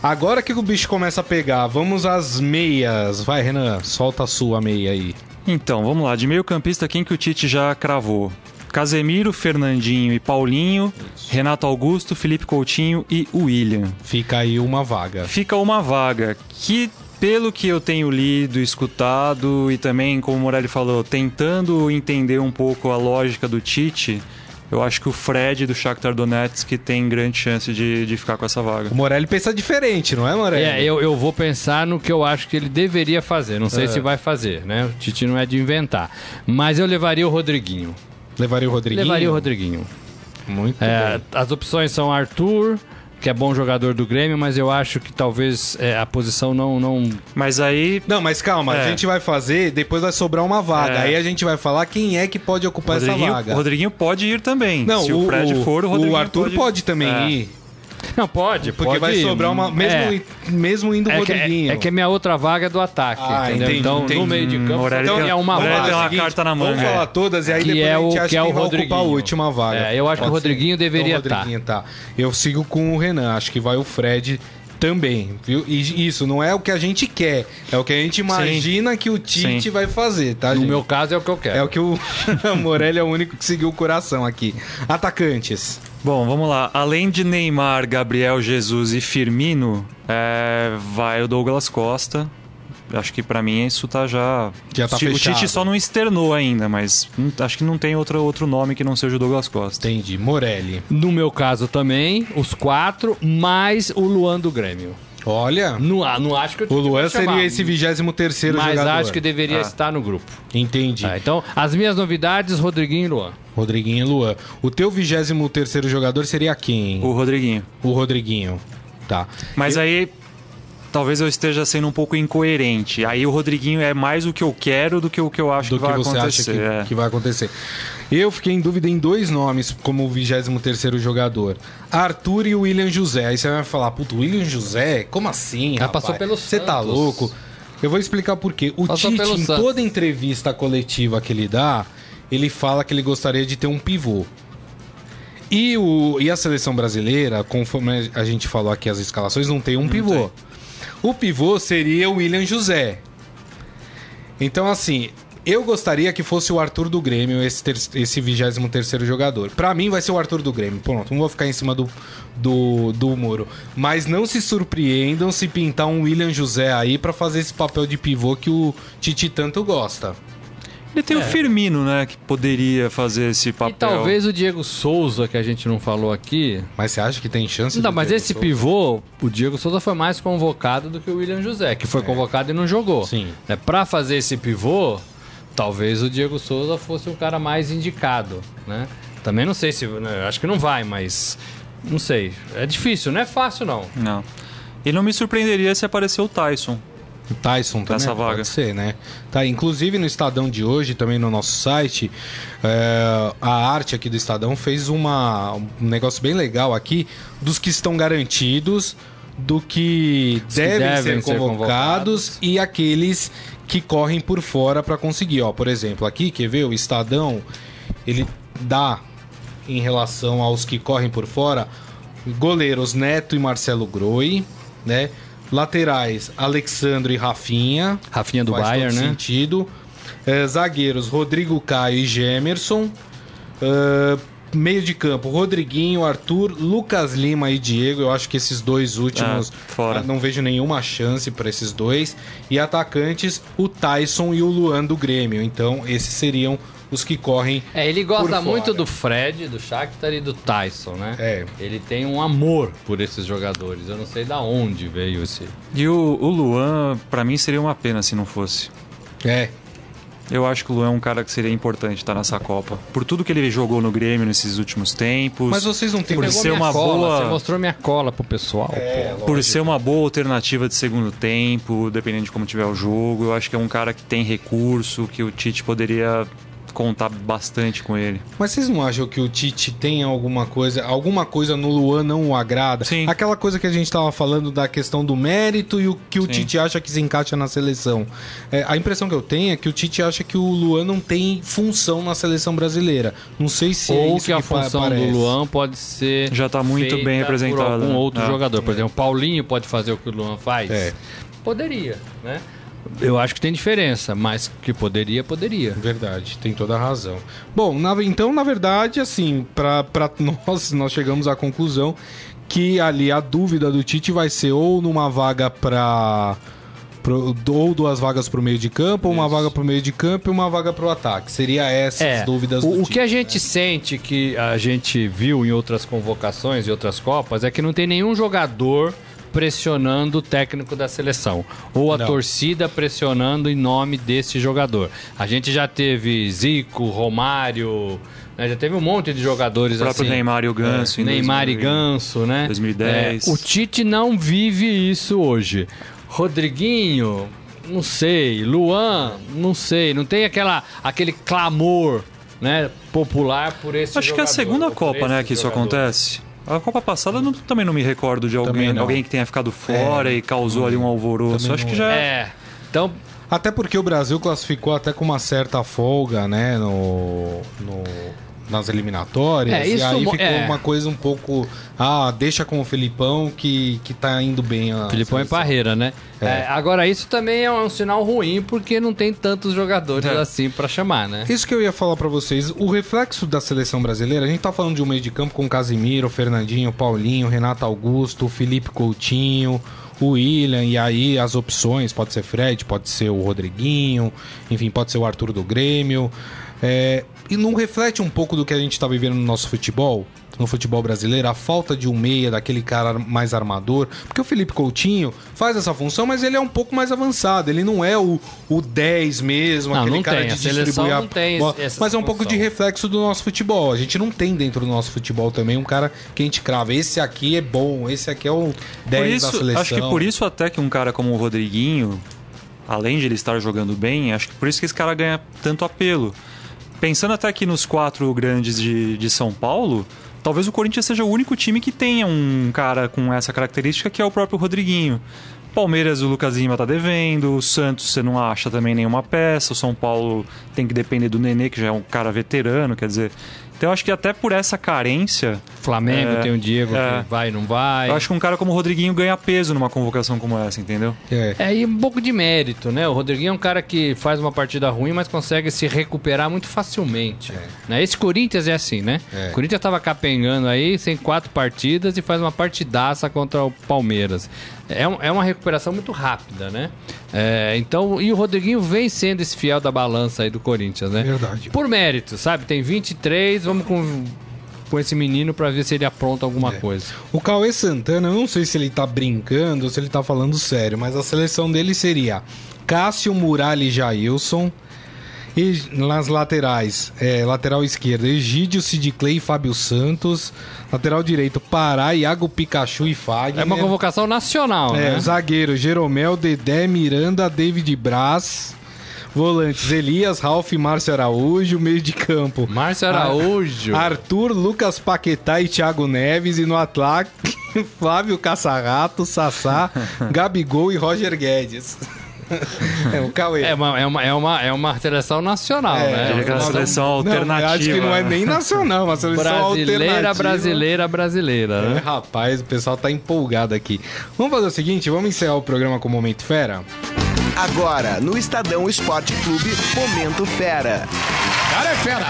Speaker 2: Agora que o bicho começa a pegar, vamos às meias. Vai, Renan, solta a sua meia aí.
Speaker 3: Então, vamos lá. De meio campista, quem que o Tite já cravou? Casemiro, Fernandinho e Paulinho, Renato Augusto, Felipe Coutinho e William.
Speaker 2: Fica aí uma vaga.
Speaker 3: Fica uma vaga que, pelo que eu tenho lido, escutado e também, como o Morelli falou, tentando entender um pouco a lógica do Tite, eu acho que o Fred do Shakhtar Donetsk tem grande chance de, de ficar com essa vaga.
Speaker 2: O Morelli pensa diferente, não é, Morelli?
Speaker 4: É, eu, eu vou pensar no que eu acho que ele deveria fazer. Não sei
Speaker 2: É.
Speaker 4: se vai fazer, né? O Tite não é de inventar. Mas eu levaria o Rodriguinho.
Speaker 2: Levaria o Rodriguinho?
Speaker 4: Levaria o Rodriguinho.
Speaker 2: Muito
Speaker 4: É,
Speaker 2: bem.
Speaker 4: as opções são Arthur, que é bom jogador do Grêmio, mas eu acho que talvez é, a posição não, não.
Speaker 3: Mas aí,
Speaker 2: Não, mas calma, a
Speaker 3: É.
Speaker 2: gente vai fazer, depois vai sobrar uma vaga.
Speaker 3: É.
Speaker 2: Aí a gente vai falar quem é que pode ocupar essa vaga.
Speaker 3: o Rodriguinho pode ir também.
Speaker 2: Não,
Speaker 3: Se o, Fred for, o Rodriguinho
Speaker 2: Arthur pode, também
Speaker 3: É.
Speaker 2: ir.
Speaker 4: Não, pode,
Speaker 2: Porque
Speaker 4: pode
Speaker 2: vai
Speaker 4: ir.
Speaker 2: sobrar uma. Mesmo,
Speaker 4: É.
Speaker 2: mesmo indo o
Speaker 4: É que,
Speaker 2: Rodriguinho.
Speaker 4: é, é que a minha outra vaga é do ataque,
Speaker 2: Ah,
Speaker 4: entendeu?
Speaker 2: entendi,
Speaker 4: então,
Speaker 2: entendi.
Speaker 4: no meio de campo,
Speaker 3: Morelli
Speaker 4: então
Speaker 3: tem-
Speaker 4: é uma vaga.
Speaker 3: tem uma
Speaker 2: Seguinte,
Speaker 3: carta na manga.
Speaker 2: Vamos falar todas e aí
Speaker 4: Que
Speaker 2: depois
Speaker 4: é
Speaker 2: a gente
Speaker 4: o-
Speaker 2: acha
Speaker 4: que é o
Speaker 2: quem vai ocupar
Speaker 4: Rodriguinho.
Speaker 2: a última vaga.
Speaker 4: É, eu acho que o
Speaker 2: Pode ser?
Speaker 4: Rodriguinho deveria
Speaker 2: Então, o Rodriguinho tá. Eu sigo com o Renan, acho que vai o Fred também, viu? E isso não é o que a gente quer, é o que a gente imagina que o Tite
Speaker 3: Sim.
Speaker 2: vai fazer, tá,
Speaker 4: No
Speaker 2: gente?
Speaker 4: meu caso é o que eu quero.
Speaker 2: É o que o Morelli é o único que seguiu o coração aqui. Atacantes.
Speaker 3: Bom, vamos lá. Além de Neymar, Gabriel Jesus e Firmino, é, vai o Douglas Costa. Acho que pra mim isso tá já.
Speaker 2: Já tá
Speaker 3: o
Speaker 2: fechado.
Speaker 3: Tite só não externou ainda, mas hum, acho que não tem outro, outro nome que não seja o Douglas Costa.
Speaker 2: Entendi. Morelli.
Speaker 4: No meu caso também, os quatro, mais o Luan do Grêmio.
Speaker 2: Olha,
Speaker 4: Não, ah, não acho que o
Speaker 2: o Luan
Speaker 4: chamar,
Speaker 2: seria esse 23 terceiro
Speaker 4: Mas
Speaker 2: jogador.
Speaker 4: acho que deveria
Speaker 3: Ah.
Speaker 4: estar no grupo.
Speaker 2: Entendi.
Speaker 4: Tá, então, as minhas novidades, Rodriguinho e Luan.
Speaker 2: Rodriguinho e Luan. O teu 23 terceiro jogador seria quem?
Speaker 3: O Rodriguinho.
Speaker 2: O Rodriguinho. Tá.
Speaker 3: Mas aí talvez eu esteja sendo um pouco incoerente. Aí o Rodriguinho é mais o que eu quero do que o que eu acho
Speaker 2: do
Speaker 3: que
Speaker 2: que
Speaker 3: vai
Speaker 2: você
Speaker 3: acontecer.
Speaker 2: acha que,
Speaker 3: é.
Speaker 2: que vai acontecer. Eu fiquei em dúvida em dois nomes como o 23 jogador: Arthur e o William José. Aí você vai falar, puto, William José? Como assim?
Speaker 4: Ah,
Speaker 2: rapaz?
Speaker 4: passou pelo
Speaker 2: Você tá louco? Eu vou explicar por quê. O
Speaker 4: Passou
Speaker 2: Tite, em
Speaker 4: Santos.
Speaker 2: toda entrevista coletiva que ele dá, ele fala que ele gostaria de ter um pivô. E, o, e a seleção brasileira, conforme a gente falou aqui as escalações, não tem um pivô. O pivô seria o William José. Então, assim, eu gostaria que fosse o Arthur do Grêmio, esse, ter, esse 23 jogador. Pra mim, vai ser o Arthur do Grêmio. Pronto, não vou ficar em cima do, do, do muro. Mas não se surpreendam se pintar um William José aí pra fazer esse papel de pivô que o Titi tanto gosta.
Speaker 3: Ele tem o Firmino, né? Que poderia fazer esse papel.
Speaker 4: E talvez o Diego Souza, que a gente não falou aqui.
Speaker 2: Mas você acha que tem chance?
Speaker 4: Não,
Speaker 2: do
Speaker 4: mas
Speaker 2: Diego
Speaker 4: esse
Speaker 2: Souza?
Speaker 4: pivô, o Diego Souza foi mais convocado do que o William José, que foi convocado e não jogou.
Speaker 2: Sim.
Speaker 4: É, pra fazer esse pivô, talvez o Diego Souza fosse o cara mais indicado, né? Também não sei se. né, Acho que não vai, mas. Não sei. É difícil, não é fácil, não.
Speaker 3: Não. E não me surpreenderia se aparecer o Tyson.
Speaker 2: O Tyson também
Speaker 3: Nessa vaga.
Speaker 2: pode ser, né? Tá, inclusive no Estadão de hoje, também no nosso site, é, a arte aqui do Estadão fez uma, um negócio bem legal aqui dos que estão garantidos, do que
Speaker 4: que
Speaker 2: devem,
Speaker 4: devem
Speaker 2: ser,
Speaker 4: ser
Speaker 2: convocados,
Speaker 4: convocados.
Speaker 2: e aqueles que correm por fora para conseguir. Ó, por exemplo, aqui, quer ver? O Estadão, ele dá em relação aos que correm por fora, goleiros Neto e Marcelo Groi, né? Laterais, Alexandre e Rafinha.
Speaker 4: Rafinha do Bayern, né?
Speaker 2: sentido. É, zagueiros, Rodrigo Caio e Gemerson. É, meio de campo, Rodriguinho, Arthur, Lucas Lima e Diego. Eu acho que esses dois últimos
Speaker 3: Ah, fora.
Speaker 2: ah, não vejo nenhuma chance para esses dois. E atacantes, o Tyson e o Luan do Grêmio. Então, esses seriam os que correm.
Speaker 4: É, ele gosta
Speaker 2: Por fora.
Speaker 4: muito do Fred, do Shakhtar e do Tyson, né?
Speaker 2: É.
Speaker 4: Ele tem um amor por esses jogadores. Eu não sei da onde veio esse.
Speaker 3: E o, o Luan, pra mim, seria uma pena se não fosse.
Speaker 2: É,
Speaker 3: Eu acho que o Luan é um cara que seria importante estar nessa Copa. Por tudo que ele jogou no Grêmio nesses últimos tempos.
Speaker 2: mas vocês não têm
Speaker 3: Por ser uma
Speaker 4: cola,
Speaker 3: boa-
Speaker 4: Você mostrou minha cola pro pessoal,
Speaker 2: É,
Speaker 4: pô.
Speaker 3: Por ser uma boa alternativa de segundo tempo, dependendo de como tiver o jogo, eu acho que é um cara que tem recurso, que o Tite poderia contar bastante com ele.
Speaker 2: Mas vocês não acham que o Tite tem alguma coisa, alguma coisa no Luan não o agrada?
Speaker 3: Sim.
Speaker 2: Aquela coisa que a gente tava falando da questão do mérito e o que o
Speaker 3: Sim.
Speaker 2: Tite acha que se encaixa na seleção. É, a impressão que eu tenho é que o Tite acha que o Luan não tem função na seleção brasileira. Não sei se é
Speaker 4: Ou
Speaker 2: isso
Speaker 4: que a
Speaker 2: pa-
Speaker 4: função
Speaker 2: parece.
Speaker 4: do Luan pode ser.
Speaker 3: Já tá muito
Speaker 4: feita
Speaker 3: bem representada,
Speaker 4: Por algum
Speaker 3: né?
Speaker 4: outro
Speaker 3: É.
Speaker 4: jogador. Por exemplo, o Paulinho pode fazer o que o Luan faz?
Speaker 2: É.
Speaker 4: Poderia, né? Eu acho que tem diferença, mas que poderia, poderia.
Speaker 2: Verdade, tem toda a razão. Bom, na- então, na verdade, assim, para nós, nós chegamos à conclusão que ali a dúvida do Tite vai ser ou numa vaga para ou duas vagas para o meio de campo, ou uma vaga para o meio de campo e uma vaga para o ataque. Seria essas
Speaker 4: É,
Speaker 2: dúvidas
Speaker 4: o,
Speaker 2: do
Speaker 4: o
Speaker 2: Tite.
Speaker 4: que a gente sente que a gente viu em outras convocações e outras copas é que não tem nenhum jogador pressionando o técnico da seleção ou a
Speaker 2: Não.
Speaker 4: torcida pressionando em nome desse jogador. A gente já teve Zico, Romário, né, já teve um monte de jogadores
Speaker 3: O próprio
Speaker 4: assim.
Speaker 3: Neymar e o Ganso. em
Speaker 4: Neymar
Speaker 3: 2000.
Speaker 4: e Ganso, né?
Speaker 3: 2010.
Speaker 4: É, o Tite não vive isso hoje. Rodriguinho, não sei. Luan, não sei. Não tem aquela, aquele clamor né, popular por esse
Speaker 3: Acho que é a
Speaker 4: jogador,
Speaker 3: segunda Copa, né, que isso
Speaker 4: jogador.
Speaker 3: acontece. A Copa passada eu não- também não me recordo de alguém, alguém que tenha ficado fora
Speaker 2: É.
Speaker 3: e causou ali um alvoroço.
Speaker 2: Também
Speaker 3: Acho que já é.
Speaker 4: É. Então,
Speaker 2: Até porque o Brasil classificou até com uma certa folga, né, no, no- nas eliminatórias.
Speaker 4: É,
Speaker 2: e
Speaker 4: isso
Speaker 2: aí
Speaker 4: mo-
Speaker 2: ficou
Speaker 4: é.
Speaker 2: uma coisa um pouco. Ah, deixa com o Felipão que, que tá indo bem a.
Speaker 4: Filipão e
Speaker 2: seleção.
Speaker 4: Parreira, né?
Speaker 2: É.
Speaker 4: É, agora, isso também é um sinal ruim porque não tem tantos jogadores
Speaker 3: É.
Speaker 4: assim pra chamar, né?
Speaker 2: Isso que eu ia falar pra vocês, o reflexo da seleção brasileira, a gente tá falando de um meio de campo com Casimiro, Fernandinho, Paulinho, Renato Augusto, Felipe Coutinho, o William, e aí as opções, pode ser Fred, pode ser o Rodriguinho, enfim, pode ser o Arthur do Grêmio. É, e não reflete um pouco do que a gente tá vivendo no nosso futebol? No futebol brasileiro, a falta de um meia, daquele cara mais armador. Porque o Felipe Coutinho faz essa função, mas ele é um pouco mais avançado. Ele não é o, o 10 mesmo,
Speaker 4: Não,
Speaker 2: aquele
Speaker 4: não
Speaker 2: cara
Speaker 4: tem.
Speaker 2: de distribuir a
Speaker 4: não tem
Speaker 2: bola. Mas é um pouco
Speaker 4: função.
Speaker 2: de reflexo do nosso futebol. A gente não tem dentro do nosso futebol também um cara que a gente crava. Esse aqui é bom, esse aqui é o 10
Speaker 3: Por
Speaker 2: da
Speaker 3: isso,
Speaker 2: seleção.
Speaker 3: acho que por isso até que um cara como o Rodriguinho, além de ele estar jogando bem, acho que por isso que esse cara ganha tanto apelo. Pensando até aqui nos quatro grandes de, de São Paulo, talvez o Corinthians seja o único time que tenha um cara com essa característica que é o próprio Rodriguinho. Palmeiras, o Lucas Lima tá devendo, o Santos você não acha também nenhuma peça, o São Paulo tem que depender do Nenê, que já é um cara veterano, quer dizer. Então eu acho que até por essa carência,
Speaker 4: Flamengo
Speaker 3: É,
Speaker 4: tem o Diego
Speaker 3: é.
Speaker 4: que vai, não vai.
Speaker 3: eu acho que um cara como o Rodriguinho ganha peso numa convocação como essa, entendeu?
Speaker 2: É.
Speaker 4: É, e um pouco de mérito, né? O Rodriguinho é um cara que faz uma partida ruim, mas consegue se recuperar muito facilmente. Né? Esse Corinthians é assim, né?
Speaker 2: É.
Speaker 4: O Corinthians tava capengando aí, sem quatro partidas e faz uma partidaça contra o Palmeiras. É, um- é uma recuperação muito rápida, né? É, então, e o Rodriguinho vem sendo esse fiel da balança aí do Corinthians, né?
Speaker 2: Verdade.
Speaker 4: Por mérito, sabe? Tem 23, vamos com, com esse menino pra ver se ele apronta alguma
Speaker 2: É.
Speaker 4: coisa.
Speaker 2: O Cauê Santana, eu não sei se ele tá brincando ou se ele tá falando sério, mas a seleção dele seria Cássio, Muralha e Jailson. E nas laterais, é, lateral esquerda, Egídio, Sid Clay e Fábio Santos. Lateral direito, Pará, Iago Pikachu e Fagner.
Speaker 4: É uma convocação nacional,
Speaker 2: É,
Speaker 4: né?
Speaker 2: zagueiro, Jeromel, Dedé, Miranda, David Braz. Volantes, Elias, Ralf e Márcio Araújo. Meio de campo.
Speaker 4: Márcio Araújo.
Speaker 2: Arthur, Lucas Paquetá e Thiago Neves. E no ataque, Flávio Caçarrato, Sassá, Gabigol e Roger Guedes. é o Cauê.
Speaker 4: É uma, é, uma, é, uma, é uma seleção nacional,
Speaker 2: É,
Speaker 4: né?
Speaker 3: É uma seleção
Speaker 2: Não,
Speaker 3: alternativa.
Speaker 2: acho que não é nem nacional, é uma seleção
Speaker 4: Brasileira,
Speaker 2: alternativa.
Speaker 4: brasileira, brasileira,
Speaker 2: É,
Speaker 4: né?
Speaker 2: rapaz, o pessoal tá empolgado aqui. Vamos fazer o seguinte, vamos encerrar o programa com o Momento Fera?
Speaker 1: Agora, no Estadão Esporte Clube, Momento Fera.
Speaker 4: Cara é fera!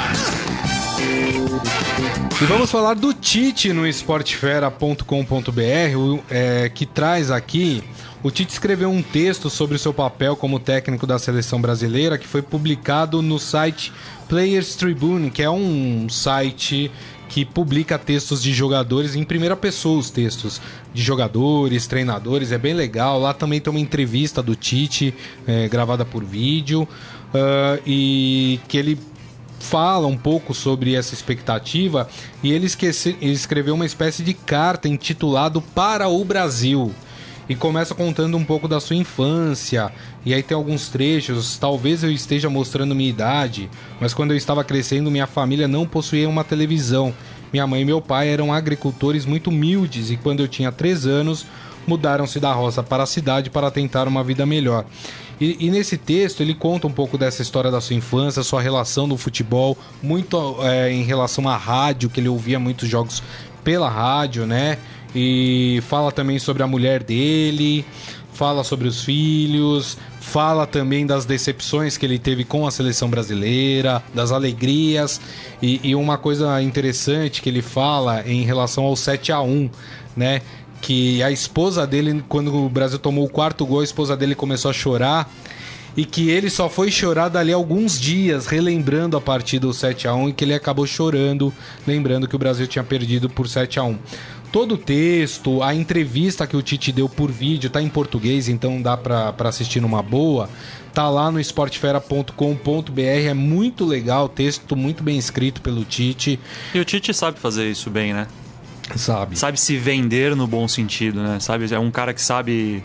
Speaker 2: E vamos falar do Tite no esportefera.com.br, é, que traz aqui. O Tite escreveu um texto sobre o seu papel como técnico da seleção brasileira que foi publicado no site Players Tribune, que é um site que publica textos de jogadores em primeira pessoa, os textos de jogadores, treinadores, é bem legal. Lá também tem uma entrevista do Tite é, gravada por vídeo ah, e que ele fala um pouco sobre essa expectativa e ele, esquece, ele escreveu uma espécie de carta intitulado Para o Brasil e começa contando um pouco da sua infância. E aí tem alguns trechos. Talvez eu esteja mostrando minha idade mas quando eu estava crescendo minha família não possuía uma televisão. Minha mãe e meu pai eram agricultores muito humildes e quando eu tinha 3 anos mudaram-se da roça para a cidade para tentar uma vida melhor. E, e nesse texto ele conta um pouco dessa história da sua infância, sua relação do futebol, muito é, em relação à rádio, que ele ouvia muitos jogos pela rádio, né? E fala também sobre a mulher dele, fala sobre os filhos, fala também das decepções que ele teve com a seleção brasileira, das alegrias. E, e uma coisa interessante que ele fala em relação ao 7 a 1 né? que a esposa dele, quando o Brasil tomou o quarto gol, a esposa dele começou a chorar e que ele só foi chorar dali alguns dias, relembrando a partida do 7 a 1 e que ele acabou chorando, lembrando que o Brasil tinha perdido por 7 a 1 Todo o texto, a entrevista que o Tite deu por vídeo tá em português, então dá pra pra assistir numa boa. Tá lá no esportefera.com.br, é muito legal, texto muito bem escrito pelo Tite,
Speaker 3: E o Tite sabe fazer isso bem, né?
Speaker 2: sabe?
Speaker 3: Sabe se vender no bom sentido, né? Sabe, é um cara que sabe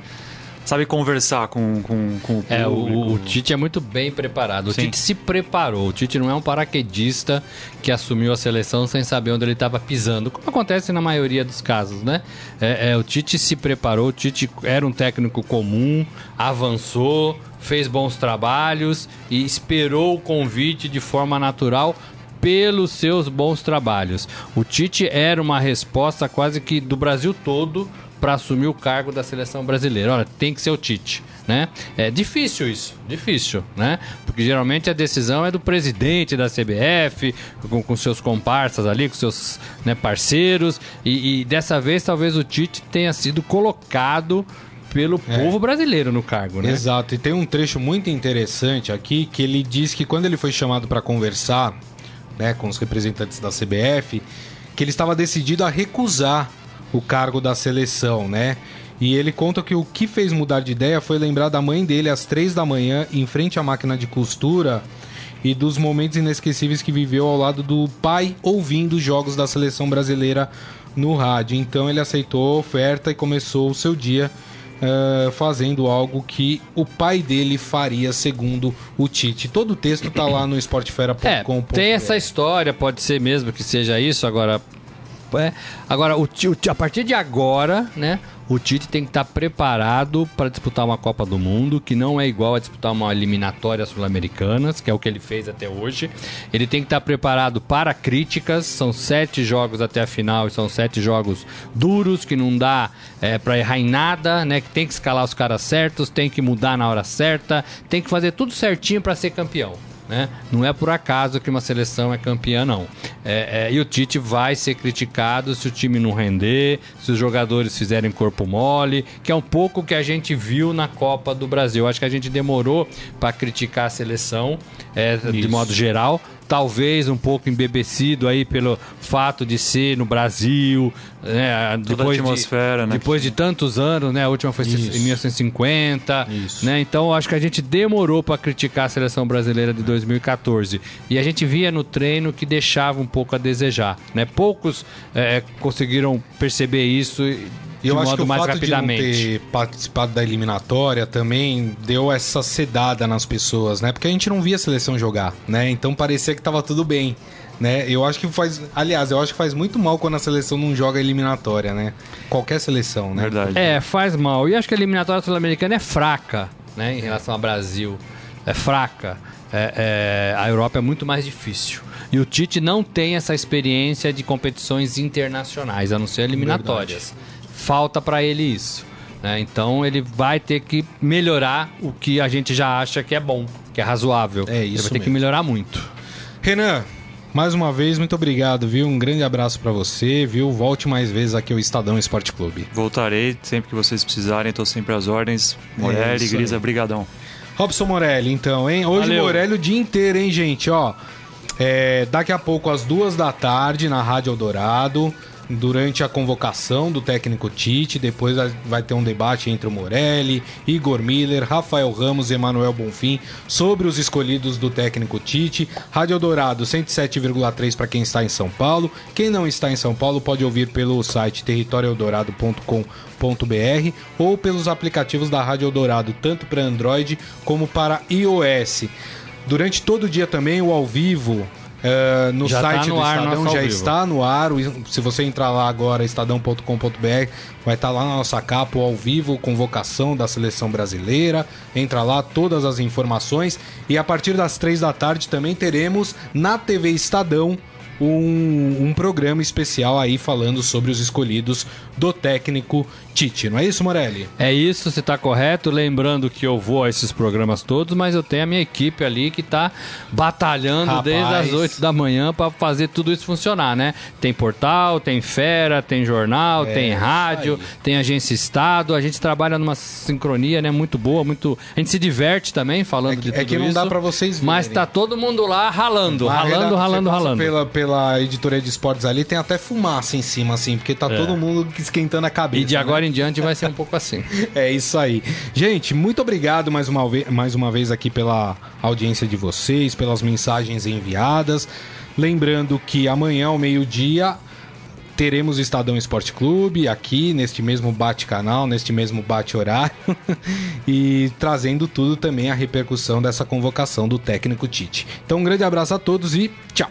Speaker 3: sabe conversar com, com, com o público.
Speaker 4: É, o, o Tite é muito bem preparado. O
Speaker 3: Sim.
Speaker 4: Tite se preparou. O Tite não é um paraquedista que assumiu a seleção sem saber onde ele estava pisando, como acontece na maioria dos casos, né? É, é, o Tite se preparou, o Tite era um técnico comum, avançou, fez bons trabalhos e esperou o convite de forma natural pelos seus bons trabalhos. O Tite era uma resposta quase que do Brasil todo para assumir o cargo da seleção brasileira. Olha, tem que ser o Tite, né? É difícil isso, difícil, né? Porque geralmente a decisão é do presidente da CBF, com, com seus comparsas ali, com seus né, parceiros, e, e dessa vez talvez o Tite tenha sido colocado pelo povo brasileiro no cargo, né?
Speaker 2: Exato, e tem um trecho muito interessante aqui que ele diz que quando ele foi chamado para conversar né, com os representantes da CBF, que ele estava decidido a recusar o cargo da seleção, né? E ele conta que o que fez mudar de ideia foi lembrar da mãe dele às três da manhã, em frente à máquina de costura, e dos momentos inesquecíveis que viveu ao lado do pai ouvindo os jogos da seleção brasileira no rádio. Então ele aceitou a oferta e começou o seu dia eh, fazendo algo que o pai dele faria, segundo o Tite. Todo o texto tá lá no
Speaker 4: É,
Speaker 2: esportefera.com.
Speaker 4: tem essa história, pode ser mesmo que seja isso, agora. É, agora, o, o a partir de agora, né? O Tite tem que estar preparado para disputar uma Copa do Mundo, que não é igual a disputar uma eliminatória sul-americanas, que é o que ele fez até hoje. Ele tem que estar preparado para críticas. São sete jogos até a final e são sete jogos duros que não dá é, para errar em nada, né? Que tem que escalar os caras certos, tem que mudar na hora certa, tem que fazer tudo certinho para ser campeão né? Não é por acaso que uma seleção é campeã, não. É, é, e o Tite vai ser criticado se o time não render, se os jogadores fizerem corpo mole, que é um pouco o que a gente viu na Copa do Brasil. Acho que a gente demorou para criticar a seleção, é, de modo geral. Talvez um pouco embebecido aí pelo fato de ser no Brasil, né? depois
Speaker 3: atmosfera,
Speaker 4: de,
Speaker 3: né?
Speaker 4: Depois de tantos anos, né? A última foi em 1950,
Speaker 2: Isso.
Speaker 4: né? Então acho que a gente demorou para criticar a seleção brasileira de 2014 e a gente via no treino que deixava um pouco a desejar, né? Poucos eh, conseguiram perceber isso de
Speaker 2: E eu acho
Speaker 4: modo
Speaker 2: que o
Speaker 4: mais
Speaker 2: fato
Speaker 4: rapidamente.
Speaker 2: de não ter participado da eliminatória também deu essa sedada nas pessoas, né? Porque a gente não via a seleção jogar, né? Então parecia que tava tudo bem, né? Eu acho que faz... Aliás, eu acho que faz muito mal quando a seleção não joga eliminatória, né? Qualquer seleção, né?
Speaker 3: Verdade.
Speaker 4: É, faz mal. E acho que a eliminatória sul-americana é fraca, né? Em relação ao Brasil. É fraca. É, é, a Europa é muito mais difícil. E o Tite não tem essa experiência de competições internacionais, a não ser eliminatórias. Falta para ele isso. né? Então ele vai ter que melhorar o que a gente já acha que é bom, que é razoável.
Speaker 2: É
Speaker 4: ele
Speaker 2: isso
Speaker 4: vai ter que
Speaker 2: mesmo.
Speaker 4: melhorar muito.
Speaker 2: Renan, mais uma vez, muito obrigado, viu? Um grande abraço pra você, viu? Volte mais vezes aqui ao Estadão Esporte Clube.
Speaker 3: Voltarei sempre que vocês precisarem, tô sempre às ordens. Morelli,
Speaker 2: isso
Speaker 3: Grisa, brigadão.
Speaker 2: Robson Morelli, então, hein? Hoje
Speaker 4: Valeu.
Speaker 2: Morelli o dia inteiro, hein, gente? Ó, é, daqui a pouco, às duas da tarde, na Rádio Eldorado, durante a convocação do técnico Tite, depois vai- ter um debate entre o Morelli, Igor Miller, Rafael Ramos e Emanuel Bonfim sobre os escolhidos do técnico Tite. Rádio Eldorado 107,3 para quem está em São Paulo. Quem não está em São Paulo pode ouvir pelo site territorioeldorado.com.br ou pelos aplicativos da Rádio Eldorado, tanto para Android como para iOS. Durante todo o dia também o ao vivo eh, no
Speaker 4: Já tá
Speaker 2: site
Speaker 4: no
Speaker 2: do
Speaker 4: ar,
Speaker 2: Estadão já está no ar. Se você entrar lá agora, estadão.com.br, vai estar lá na nossa capa o ao vivo, convocação da seleção brasileira. Entra lá, todas as informações. E a partir das três da tarde também teremos na TV Estadão um, um programa especial aí falando sobre os escolhidos do técnico Tite. Não é isso, Morelli?
Speaker 4: É isso, você está correto. Lembrando que eu vou a esses programas todos, mas eu tenho a minha equipe ali que está batalhando
Speaker 2: Rapaz.
Speaker 4: desde as 8 da manhã para fazer tudo isso funcionar, né? Tem portal, tem fera, tem jornal, tem rádio, tem agência Estado. A gente trabalha numa sincronia, né? Muito boa, muito. A gente se diverte também falando
Speaker 2: É que-
Speaker 4: de tudo
Speaker 2: é que não
Speaker 4: isso.
Speaker 2: dá pra vocês
Speaker 4: Mas
Speaker 2: verem.
Speaker 4: tá todo mundo lá ralando,
Speaker 2: A
Speaker 4: ralando, ralando, ralando.
Speaker 2: Pela, pela editoria de esportes ali, tem até fumaça em cima, assim, porque tá todo mundo esquentando a cabeça.
Speaker 4: E de
Speaker 2: né?
Speaker 4: agora em diante vai ser um pouco assim.
Speaker 2: É isso aí. Gente, muito obrigado mais uma, ve- mais uma vez aqui pela audiência de vocês, pelas mensagens enviadas. Lembrando que amanhã ao meio-dia teremos o Estadão Esporte Clube aqui neste mesmo bate-canal, neste mesmo bate-horário e trazendo tudo também a repercussão dessa convocação do técnico Tite. Então, um grande abraço a todos e tchau.